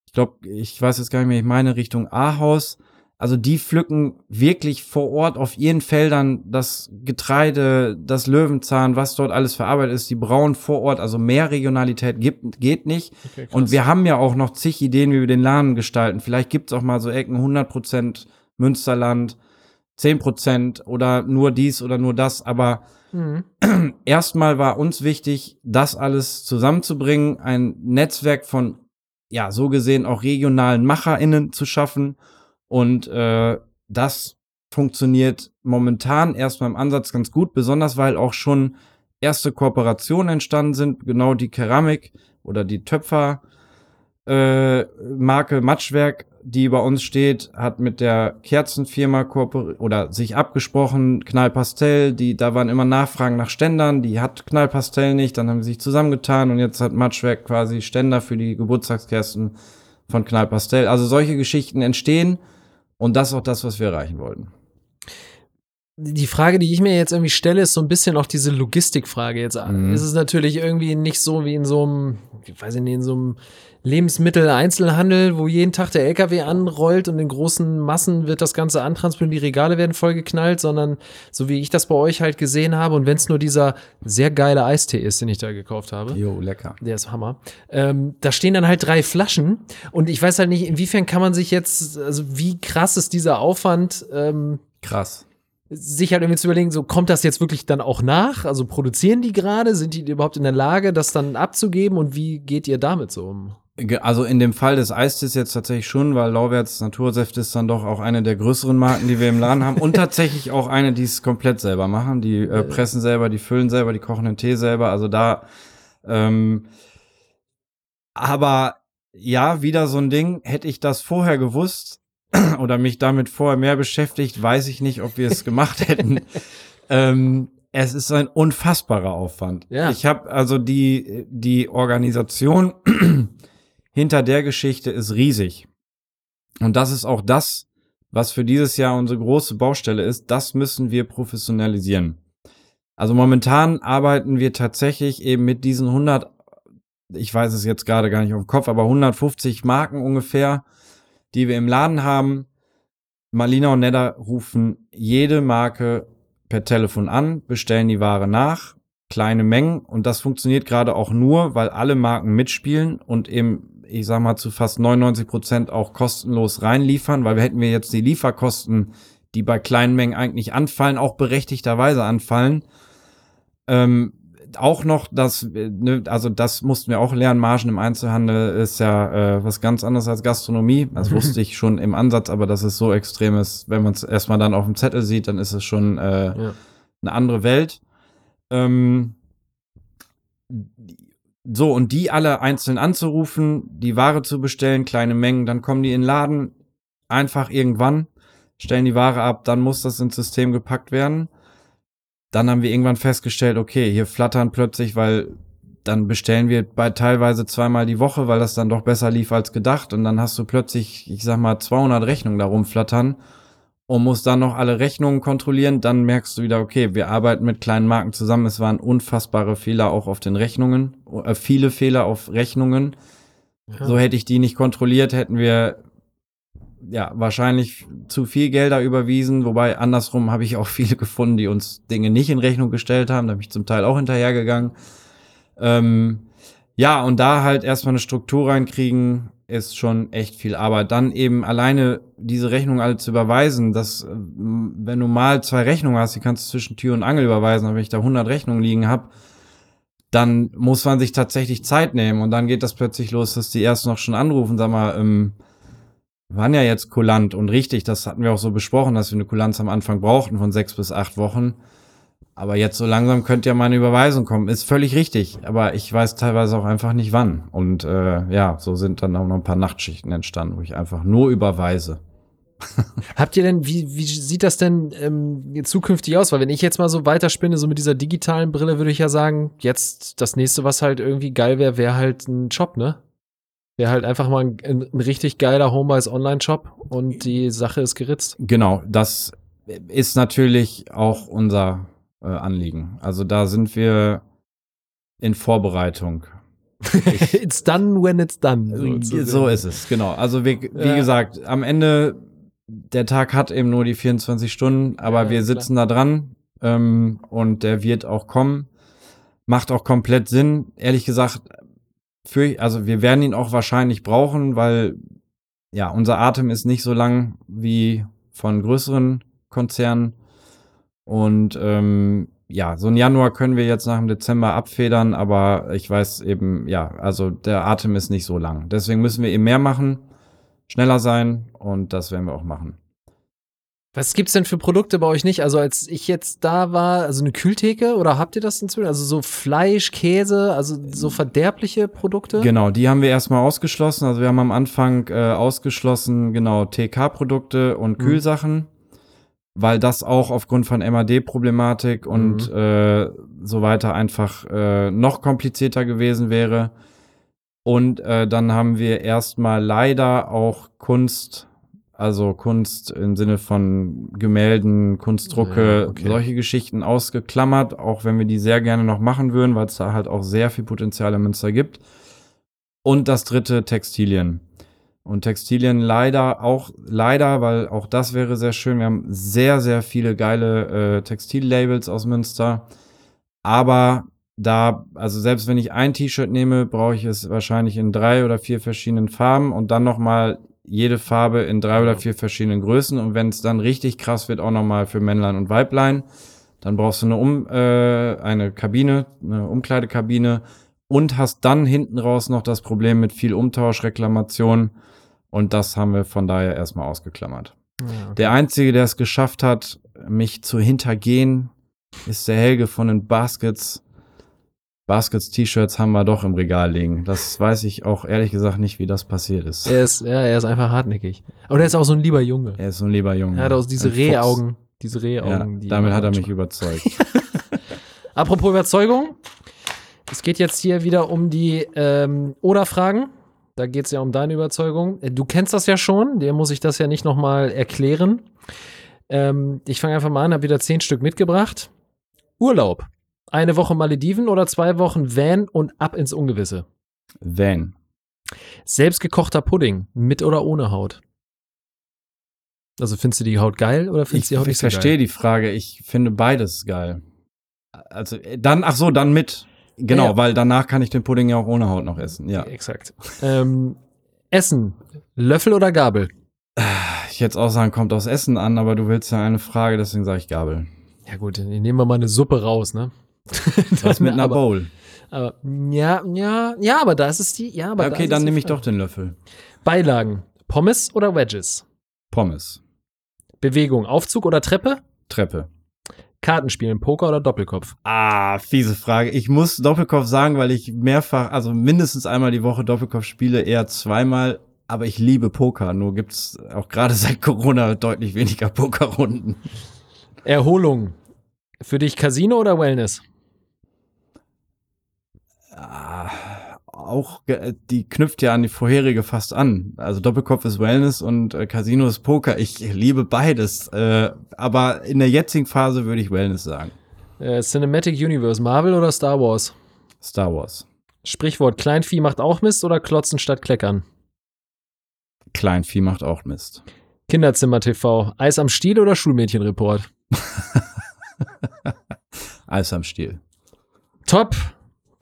Ich glaube, ich weiß jetzt gar nicht mehr, ich meine Richtung Ahaus. Also die pflücken wirklich vor Ort auf ihren Feldern das Getreide, das Löwenzahn, was dort alles verarbeitet ist, die brauen vor Ort, also mehr Regionalität gibt, geht nicht. Okay, und wir haben ja auch noch zig Ideen, wie wir den Laden gestalten. Vielleicht gibt's auch mal so Ecken 100% Münsterland, 10% oder nur dies oder nur das, aber mhm. [CLEARS THROAT] erstmal war uns wichtig, das alles zusammenzubringen, ein Netzwerk von, ja, so gesehen auch regionalen MacherInnen zu schaffen und äh, das funktioniert momentan erstmal im Ansatz ganz gut, besonders weil auch schon erste Kooperationen entstanden sind. Genau die Keramik oder die Töpfer äh, Marke Matschwerk, die bei uns steht, hat mit der Kerzenfirma kooperiert oder sich abgesprochen, Knallpastell, die, da waren immer Nachfragen nach Ständern, die hat Knallpastell nicht, dann haben sie sich zusammengetan und jetzt hat Matschwerk quasi Ständer für die Geburtstagskerzen von Knallpastell. Also solche Geschichten entstehen und das ist auch das, was wir erreichen wollten. Die Frage, die ich mir jetzt irgendwie stelle, ist so ein bisschen auch diese Logistikfrage jetzt. Mhm. Ist es natürlich irgendwie nicht so wie in so einem, ich weiß nicht, in so einem Lebensmittel-Einzelhandel, wo jeden Tag der LKW anrollt und in großen Massen wird das Ganze antransportiert, die Regale werden vollgeknallt, sondern so wie ich das bei euch halt gesehen habe und wenn es nur dieser sehr geile Eistee ist, den ich da gekauft habe. Jo, lecker. Der ist Hammer. Ähm, da stehen dann halt drei Flaschen und ich weiß halt nicht, inwiefern kann man sich jetzt, also wie krass ist dieser Aufwand? Ähm, krass sich halt irgendwie zu überlegen, so kommt das jetzt wirklich dann auch nach? Also produzieren die gerade? Sind die überhaupt in der Lage, das dann abzugeben? Und wie geht ihr damit so um? Also in dem Fall des Eistes jetzt tatsächlich schon, weil Lauwerts Natursäfte ist dann doch auch eine der größeren Marken, die wir im Laden haben und tatsächlich auch eine, die es komplett selber machen. Die äh, pressen selber, die füllen selber, die kochen den Tee selber. Also da, ähm, aber ja, wieder so ein Ding. Hätte ich das vorher gewusst [CLEARS THROAT] oder mich damit vorher mehr beschäftigt, weiß ich nicht, ob wir es gemacht hätten. [LAUGHS] ähm, es ist ein unfassbarer Aufwand. Ja. Ich habe also die die Organisation hinter der Geschichte ist riesig. Und das ist auch das, was für dieses Jahr unsere große Baustelle ist. Das müssen wir professionalisieren. Also momentan arbeiten wir tatsächlich eben mit diesen 100, ich weiß es jetzt gerade gar nicht auf dem Kopf, aber 150 Marken ungefähr, die wir im Laden haben. Malina und Nedda rufen jede Marke per Telefon an, bestellen die Ware nach, kleine Mengen und das funktioniert gerade auch nur, weil alle Marken mitspielen und eben ich sag mal, zu fast 99 Prozent auch kostenlos reinliefern, weil wir hätten wir jetzt die Lieferkosten, die bei kleinen Mengen eigentlich anfallen, auch berechtigterweise anfallen. Ähm, auch noch das, ne, also das mussten wir auch lernen, Margen im Einzelhandel ist ja äh, was ganz anderes als Gastronomie. Das wusste ich schon im Ansatz, aber dass es so extrem ist, wenn man es erstmal dann auf dem Zettel sieht, dann ist es schon äh, ja. eine andere Welt. Ähm, so, und die alle einzeln anzurufen, die Ware zu bestellen, kleine Mengen, dann kommen die in den Laden, einfach irgendwann, stellen die Ware ab, dann muss das ins System gepackt werden. Dann haben wir irgendwann festgestellt, okay, hier flattern plötzlich, weil dann bestellen wir bei teilweise zweimal die Woche, weil das dann doch besser lief als gedacht. Und dann hast du plötzlich, ich sag mal, 200 Rechnungen da rumflattern und musst dann noch alle Rechnungen kontrollieren. Dann merkst du wieder, okay, wir arbeiten mit kleinen Marken zusammen. Es waren unfassbare Fehler auch auf den Rechnungen, äh, viele Fehler auf Rechnungen. Ja. So hätte ich die nicht kontrolliert, hätten wir ja wahrscheinlich zu viel Gelder überwiesen. Wobei andersrum habe ich auch [LAUGHS] viele gefunden, die uns Dinge nicht in Rechnung gestellt haben. Da bin ich zum Teil auch hinterhergegangen. Ähm, ja, und da halt erstmal eine Struktur reinkriegen, ist schon echt viel Arbeit. Dann eben alleine diese Rechnung alle zu überweisen, dass, äh, wenn du mal zwei Rechnungen hast, die kannst du zwischen Tür und Angel überweisen, aber wenn ich da 100 Rechnungen liegen habe, dann muss man sich tatsächlich Zeit nehmen und dann geht das plötzlich los, dass die erst noch schon anrufen, sag mal, ähm, waren ja jetzt kulant und richtig, das hatten wir auch so besprochen, dass wir eine Kulanz am Anfang brauchten von sechs bis acht Wochen. Aber jetzt so langsam könnte ja mal eine Überweisung kommen. Ist völlig richtig. Aber ich weiß teilweise auch einfach nicht wann. Und äh, ja, so sind dann auch noch ein paar Nachtschichten entstanden, wo ich einfach nur überweise. [LAUGHS] Habt ihr denn, wie, wie sieht das denn ähm, zukünftig aus? Weil wenn ich jetzt mal so weiterspinne, so mit dieser digitalen Brille, würde ich ja sagen, jetzt das nächste, was halt irgendwie geil wäre, wäre halt ein Shop, ne? Wäre halt einfach mal ein, ein, richtig geiler Homebase Online-Shop und die Sache ist geritzt. Genau, das ist natürlich auch unser äh, Anliegen. Also da sind wir in Vorbereitung. [LAUGHS] it's done when it's done. So, so ist es, genau. Also wie, wie Ja. gesagt, am Ende, der Tag hat eben nur die 24 Stunden, aber Ja, wir sitzen da dran ähm, und der wird auch kommen. Macht auch komplett Sinn. Ehrlich gesagt, für, also wir werden ihn auch wahrscheinlich brauchen, weil ja, unser Atem ist nicht so lang wie von größeren Konzernen. Und ähm, ja, so ein Januar können wir jetzt nach dem Dezember abfedern, aber ich weiß eben, ja, also der Atem ist nicht so lang. Deswegen müssen wir eben mehr machen, schneller sein und das werden wir auch machen. Was gibt's denn für Produkte bei euch nicht? Also als ich jetzt da war, also eine Kühltheke oder habt ihr das inzwischen? Also so Fleisch, Käse, also so verderbliche Produkte? Genau, die haben wir erstmal ausgeschlossen. Also wir haben am Anfang äh, ausgeschlossen, genau, TK-Produkte und Mhm. Kühlsachen, weil das auch aufgrund von MAD-Problematik und Mhm. äh, so weiter einfach äh, noch komplizierter gewesen wäre. Und äh, dann haben wir erstmal leider auch Kunst, also Kunst im Sinne von Gemälden, Kunstdrucke, Ja, okay. solche Geschichten ausgeklammert, auch wenn wir die sehr gerne noch machen würden, weil es da halt auch sehr viel Potenzial in Münster gibt. Und das dritte Textilien. Und Textilien leider auch, leider, weil auch das wäre sehr schön. Wir haben sehr, sehr viele geile äh, Textillabels aus Münster. Aber da, also selbst wenn ich ein T-Shirt nehme, brauche ich es wahrscheinlich in drei oder vier verschiedenen Farben und dann nochmal jede Farbe in drei oder vier verschiedenen Größen. Und wenn es dann richtig krass wird, auch nochmal für Männlein und Weiblein. Dann brauchst du eine, um, äh, eine Kabine, eine Umkleidekabine und hast dann hinten raus noch das Problem mit viel Umtausch, Reklamation. Und das haben wir von daher erstmal ausgeklammert. Ja, okay. Der Einzige, der es geschafft hat, mich zu hintergehen, ist der Helge von den Baskets. Baskets-T-Shirts haben wir doch im Regal liegen. Das weiß ich auch ehrlich gesagt nicht, wie das passiert ist. Er ist, ja, er ist einfach hartnäckig. Aber er ist auch so ein lieber Junge. Er ist so ein lieber Junge. Er hat auch diese. Rehaugen. Diese Ja, Rehaugen. die damit hat er mich überzeugt. [LAUGHS] [LAUGHS] Apropos Überzeugung. Es geht jetzt hier wieder um die ähm, Oder-Fragen. Da geht es ja um deine Überzeugung. Äh, Du kennst das ja schon, dir muss ich das ja nicht nochmal erklären. Ähm, ich fange einfach mal an, habe wieder zehn Stück mitgebracht. Urlaub. Eine Woche Malediven oder zwei Wochen Van und ab ins Ungewisse. Van. Selbstgekochter Pudding, mit oder ohne Haut? Also findest du die Haut geil oder Ich, findest du die Haut ich nicht so verstehe geil? die Frage. Ich finde beides geil. Also äh, dann, ach so, dann mit. Genau, Ja, ja. weil danach kann ich den Pudding ja auch ohne Haut noch essen. Ja. Exakt. Ähm, Essen, Löffel oder Gabel? Ich hätte auch sagen, kommt aus Essen an, aber du willst ja eine Frage, deswegen sage ich Gabel. Ja gut, dann nehmen wir mal eine Suppe raus, ne? [LAUGHS] Was mit [LAUGHS] einer aber, Bowl? aber ja, ja, ja, aber da ist es die, ja, aber da okay, ist dann nehme ich doch den Löffel. Beilagen, Pommes oder Wedges? Pommes. Bewegung, Aufzug oder Treppe? Treppe. Kartenspielen, Poker oder Doppelkopf? Ah, fiese Frage. Ich muss Doppelkopf sagen, weil ich mehrfach, also mindestens einmal die Woche Doppelkopf spiele, eher zweimal. Aber ich liebe Poker. Nur gibt's auch gerade seit Corona deutlich weniger Pokerrunden. Erholung. Für dich Casino oder Wellness? Ah, auch, die knüpft ja an die vorherige fast an. Also Doppelkopf ist Wellness und äh, Casino ist Poker. Ich liebe beides. Äh, aber in der jetzigen Phase würde ich Wellness sagen. Äh, Cinematic Universe, Marvel oder Star Wars? Star Wars. Sprichwort, Kleinvieh macht auch Mist oder Klotzen statt Kleckern? Kleinvieh macht auch Mist. Kinderzimmer TV, Eis am Stiel oder Schulmädchenreport? [LAUGHS] Eis am Stiel. Top.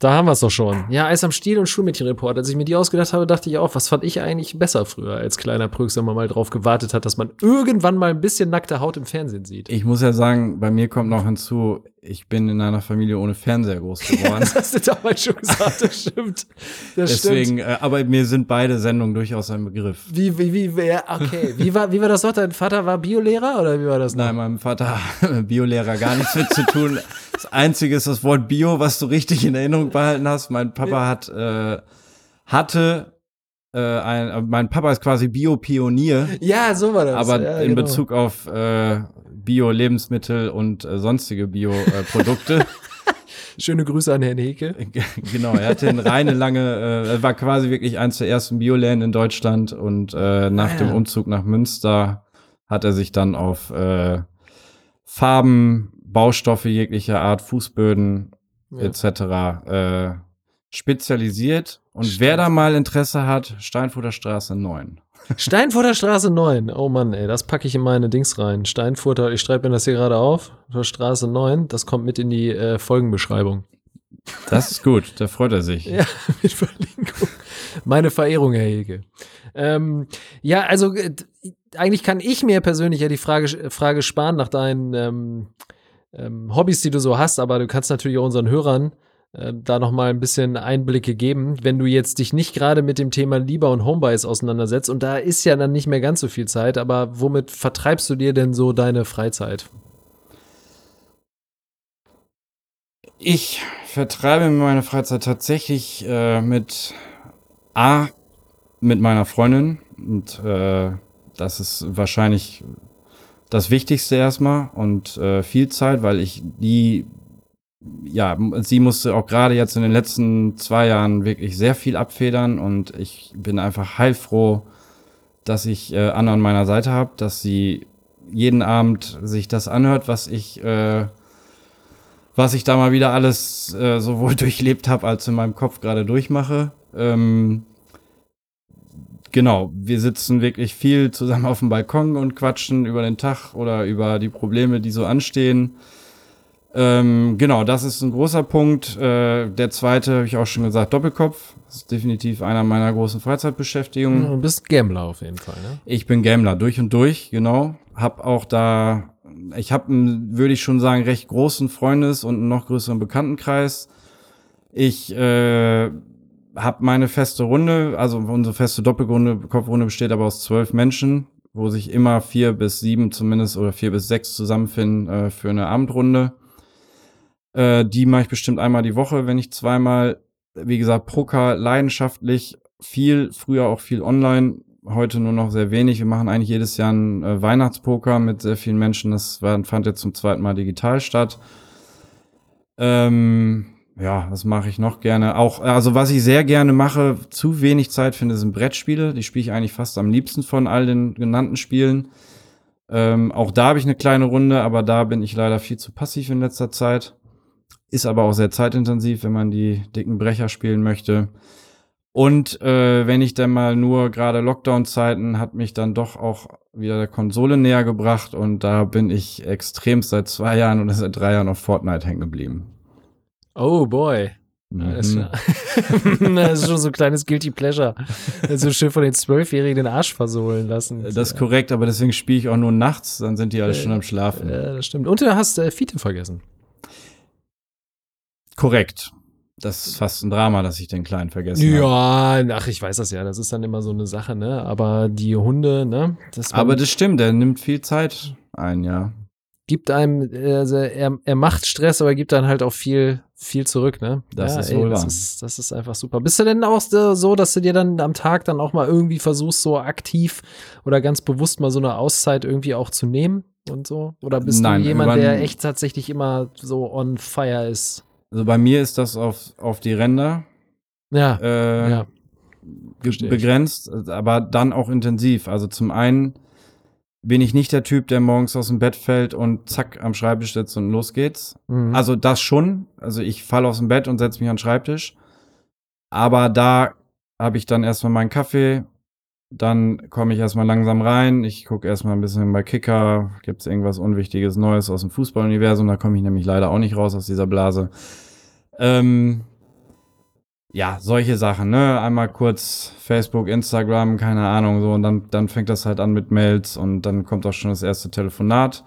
Da haben wir es doch schon. Ja, Eis am Stiel und Schulmädchenreport. Als ich mir die ausgedacht habe, dachte ich auch, was fand ich eigentlich besser früher als kleiner Prüx, wenn man mal drauf gewartet hat, dass man irgendwann mal ein bisschen nackte Haut im Fernsehen sieht. Ich muss ja sagen, bei mir kommt noch hinzu, ich bin in einer Familie ohne Fernseher groß geworden. [LAUGHS] Das hast du damals schon gesagt, das stimmt. Das Deswegen, stimmt. äh, aber mir sind beide Sendungen durchaus ein Begriff. Wie, wie, wie, wer, okay. Wie war, wie war das noch? Dein Vater war Biolehrer oder wie war das noch? Nein, meinem Vater hat [LAUGHS] Biolehrer gar nichts mit zu tun. Einzige ist das Wort Bio, was du richtig in Erinnerung behalten hast. Mein Papa hat, äh, hatte, äh, ein, äh, mein Papa ist quasi Bio-Pionier, Ja, so war das. aber ja, in genau. Bezug auf äh, Bio-Lebensmittel und äh, sonstige Bio-Produkte. [LAUGHS] [LAUGHS] Schöne Grüße an Herrn Heke. genau, er hatte eine reine lange, äh, er war quasi wirklich eins der ersten Bioläden in Deutschland und äh, nach Ah, ja. dem Umzug nach Münster hat er sich dann auf äh, Farben, Baustoffe jeglicher Art, Fußböden Ja. etc. Äh, spezialisiert. Und wer da mal Interesse hat, Steinfurter Straße 9. [LAUGHS] Steinfurter Straße 9. Oh Mann, ey, das packe ich in meine Dings rein. Steinfurter, ich schreibe mir das hier gerade auf. Straße 9, das kommt mit in die äh, Folgenbeschreibung. Das ist gut, da freut er sich. [LAUGHS] Ja, mit Verlinkung. Meine Verehrung, Herr Hege. Ähm, ja, also äh, eigentlich kann ich mir persönlich ja die Frage, Frage sparen nach deinen ähm, ähm, Hobbys, die du so hast, aber du kannst natürlich auch unseren Hörern äh, da noch mal ein bisschen Einblicke geben, wenn du jetzt dich nicht gerade mit dem Thema Lieber und Homebuys auseinandersetzt und da ist ja dann nicht mehr ganz so viel Zeit, aber womit vertreibst du dir denn so deine Freizeit? Ich vertreibe meine Freizeit tatsächlich äh, mit A, mit meiner Freundin. Und äh, das ist wahrscheinlich das Wichtigste erstmal und äh, viel Zeit, weil ich die, ja, sie musste auch gerade jetzt in den letzten zwei Jahren wirklich sehr viel abfedern und ich bin einfach heilfroh, dass ich äh, Anna an meiner Seite habe, dass sie jeden Abend sich das anhört, was ich äh, was ich da mal wieder alles äh, sowohl [LAUGHS] durchlebt habe, als in meinem Kopf gerade durchmache. Ähm, genau, wir sitzen wirklich viel zusammen auf dem Balkon und quatschen über den Tag oder über die Probleme, die so anstehen. Ähm, genau, das ist ein großer Punkt. Äh, der zweite, habe ich auch schon gesagt, Doppelkopf. Das ist definitiv einer meiner großen Freizeitbeschäftigungen. Du bist Gambler auf jeden Fall, ne? Ich bin Gambler durch und durch, genau. Hab auch da, ich habe einen, würde ich schon sagen, recht großen Freundes- und einen noch größeren Bekanntenkreis. Ich äh, habe meine feste Runde, also unsere feste Doppelrunde, Kopfrunde besteht aber aus zwölf Menschen, wo sich immer vier bis sieben zumindest oder vier bis sechs zusammenfinden äh, für eine Abendrunde. Äh, die mache ich bestimmt einmal die Woche, wenn nicht zweimal. Wie gesagt, Poker leidenschaftlich, viel, früher auch viel online, heute nur noch sehr wenig. Wir machen eigentlich jedes Jahr einen äh, Weihnachtspoker mit sehr vielen Menschen. Das war, fand jetzt zum zweiten Mal digital statt. Ähm, ja, was mache ich noch gerne? Auch, also was ich sehr gerne mache, zu wenig Zeit finde, sind Brettspiele. Die spiele ich eigentlich fast am liebsten von all den genannten Spielen. Ähm, auch da habe ich eine kleine Runde, aber da bin ich leider viel zu passiv in letzter Zeit. Ist aber auch sehr zeitintensiv, wenn man die dicken Brecher spielen möchte. Und äh, wenn ich dann mal nur gerade Lockdown-Zeiten hat mich dann doch auch wieder der Konsole näher gebracht und da bin ich extrem seit zwei Jahren oder seit drei Jahren auf Fortnite hängen geblieben. Oh boy. Mhm. [LAUGHS] das ist schon so ein kleines Guilty Pleasure. So schön von den Zwölfjährigen den Arsch versohlen lassen. Das ist korrekt, aber deswegen spiele ich auch nur nachts, dann sind die alle Äh, schon am Schlafen. Ja, das stimmt. Und du hast äh, Fiete vergessen. Korrekt. Das ist fast ein Drama, dass ich den Kleinen vergessen habe. Ja, ach, ich weiß das ja. Das ist dann immer so eine Sache, ne? Aber die Hunde, ne? Das Aber das stimmt, der nimmt viel Zeit ein, ja. Gibt einem, also er, er macht Stress, aber gibt dann halt auch viel, viel zurück, ne? Das ist wohl das wahr. ist, das ist einfach super. Bist du denn auch so, dass du dir dann am Tag dann auch mal irgendwie versuchst, so aktiv oder ganz bewusst mal so eine Auszeit irgendwie auch zu nehmen und so? Oder bist Nein, du jemand, der echt tatsächlich immer so on fire ist? Also bei mir ist das auf, auf die Ränder Ja, äh, ja. begrenzt, aber dann auch intensiv. Also zum einen bin ich nicht der Typ, der morgens aus dem Bett fällt und zack am Schreibtisch sitzt und los geht's. Mhm. Also das schon. Also ich falle aus dem Bett und setze mich an den Schreibtisch. Aber da habe ich dann erstmal meinen Kaffee. Dann komme ich erstmal langsam rein. Ich gucke erstmal ein bisschen bei Kicker. Gibt es irgendwas Unwichtiges Neues aus dem Fußballuniversum? Da komme ich nämlich leider auch nicht raus aus dieser Blase. Ähm, ja, solche Sachen, ne? Einmal kurz Facebook, Instagram, keine Ahnung, so. Und dann, dann fängt das halt an mit Mails und dann kommt auch schon das erste Telefonat.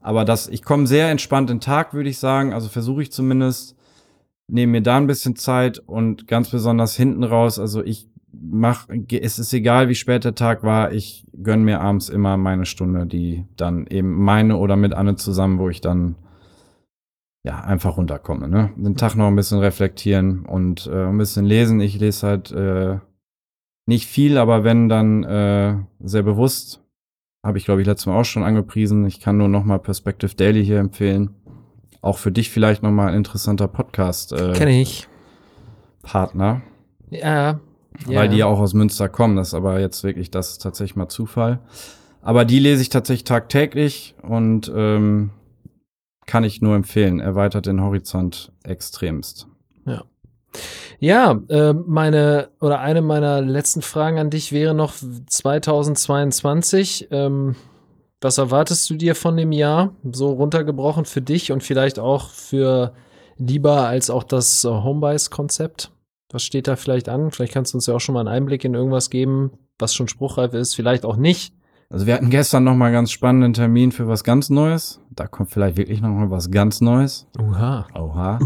Aber das, ich komme sehr entspannt in den Tag, würde ich sagen. Also versuche ich zumindest, nehme mir da ein bisschen Zeit und ganz besonders hinten raus. Also ich mach, es ist egal, wie spät der Tag war, ich gönn mir abends immer meine Stunde, die dann eben meine oder mit Anne zusammen, wo ich dann ja einfach runterkomme. Ne? Den Tag noch ein bisschen reflektieren und äh, ein bisschen lesen. Ich lese halt äh, nicht viel, aber wenn dann äh, sehr bewusst. Habe ich, glaube ich, letztes Mal auch schon angepriesen. Ich kann nur noch mal Perspective Daily hier empfehlen. Auch für dich vielleicht noch mal ein interessanter Podcast. Äh, Kenne ich. Partner, Ja. weil die ja auch aus Münster kommen. Das ist aber jetzt wirklich, das ist tatsächlich mal Zufall. Aber die lese ich tatsächlich tagtäglich und ähm, kann ich nur empfehlen. Erweitert den Horizont extremst. Ja, äh, meine oder eine meiner letzten Fragen an dich wäre noch 2022. Ähm, was erwartest du dir von dem Jahr? So runtergebrochen für dich und vielleicht auch für lieber als auch das Homebuys-Konzept? Was steht da vielleicht an? Vielleicht kannst du uns ja auch schon mal einen Einblick in irgendwas geben, was schon spruchreif ist, vielleicht auch nicht. Also wir hatten gestern noch mal einen ganz spannenden Termin für was ganz Neues. Da kommt vielleicht wirklich noch mal was ganz Neues. Uha. Oha.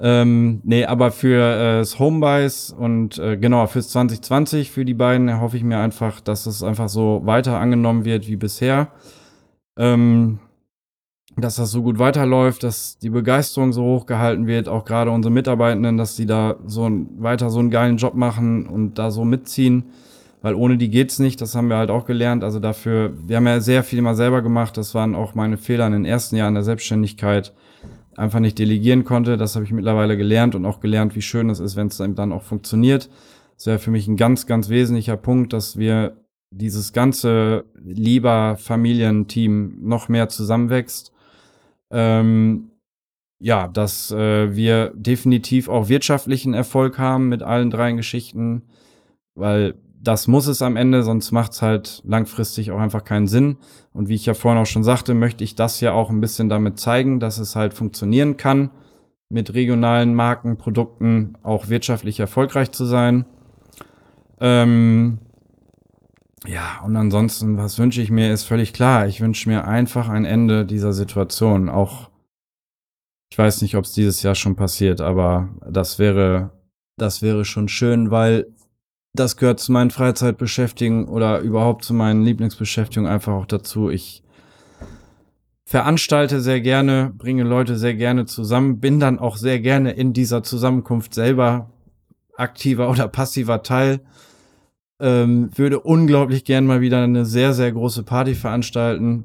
Ähm, nee, aber für äh, das Homebuys und äh, genau fürs 2020 für die beiden erhoffe ich mir einfach, dass es einfach so weiter angenommen wird wie bisher. Ähm, dass das so gut weiterläuft, dass die Begeisterung so hoch gehalten wird, auch gerade unsere Mitarbeitenden, dass die da so ein, weiter so einen geilen Job machen und da so mitziehen, weil ohne die geht's nicht, das haben wir halt auch gelernt, also dafür, wir haben ja sehr viel mal selber gemacht, das waren auch meine Fehler in den ersten Jahren der Selbstständigkeit, einfach nicht delegieren konnte. Das habe ich mittlerweile gelernt und auch gelernt, wie schön es ist, wenn es dann auch funktioniert. Das wäre für mich ein ganz, ganz wesentlicher Punkt, dass wir dieses ganze lieber Familienteam noch mehr zusammenwächst. Ähm, ja, dass äh, wir definitiv auch wirtschaftlichen Erfolg haben mit allen drei Geschichten, weil das muss es am Ende, sonst macht es halt langfristig auch einfach keinen Sinn. Und wie ich ja vorhin auch schon sagte, möchte ich das ja auch ein bisschen damit zeigen, dass es halt funktionieren kann, mit regionalen Marken, Produkten auch wirtschaftlich erfolgreich zu sein. Ähm, ja, und ansonsten, was wünsche ich mir, ist völlig klar. Ich wünsche mir einfach ein Ende dieser Situation. Auch, ich weiß nicht, ob es dieses Jahr schon passiert, aber das wäre, das wäre schon schön, weil das gehört zu meinen Freizeitbeschäftigungen oder überhaupt zu meinen Lieblingsbeschäftigungen einfach auch dazu. Ich veranstalte sehr gerne, bringe Leute sehr gerne zusammen, bin dann auch sehr gerne in dieser Zusammenkunft selber aktiver [LAUGHS] oder passiver Teil. Ähm, würde unglaublich gern mal wieder eine sehr, sehr große Party veranstalten.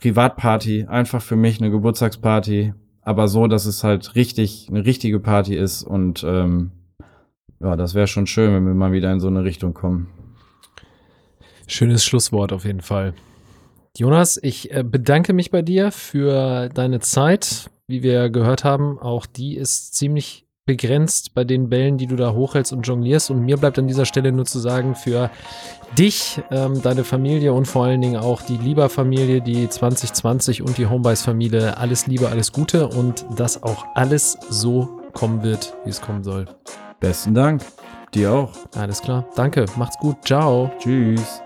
Privatparty, einfach für mich eine Geburtstagsparty, aber so, dass es halt richtig, eine richtige Party ist und ähm, ja, das wäre schon schön, wenn wir mal wieder in so eine Richtung kommen. Schönes Schlusswort auf jeden Fall. Jonas, ich äh, bedanke mich bei dir für deine Zeit. Wie wir gehört haben, auch die ist ziemlich begrenzt bei den Bällen, die du da hochhältst und jonglierst. Und mir bleibt an dieser Stelle nur zu sagen, für dich, ähm, deine Familie und vor allen Dingen auch die Lieber-Familie, die 2020 und die Homebuys-Familie, alles Liebe, alles Gute und dass auch alles so kommen wird, wie es kommen soll. Besten Dank. Dir auch. Alles klar. Danke. Macht's gut. Ciao. Tschüss.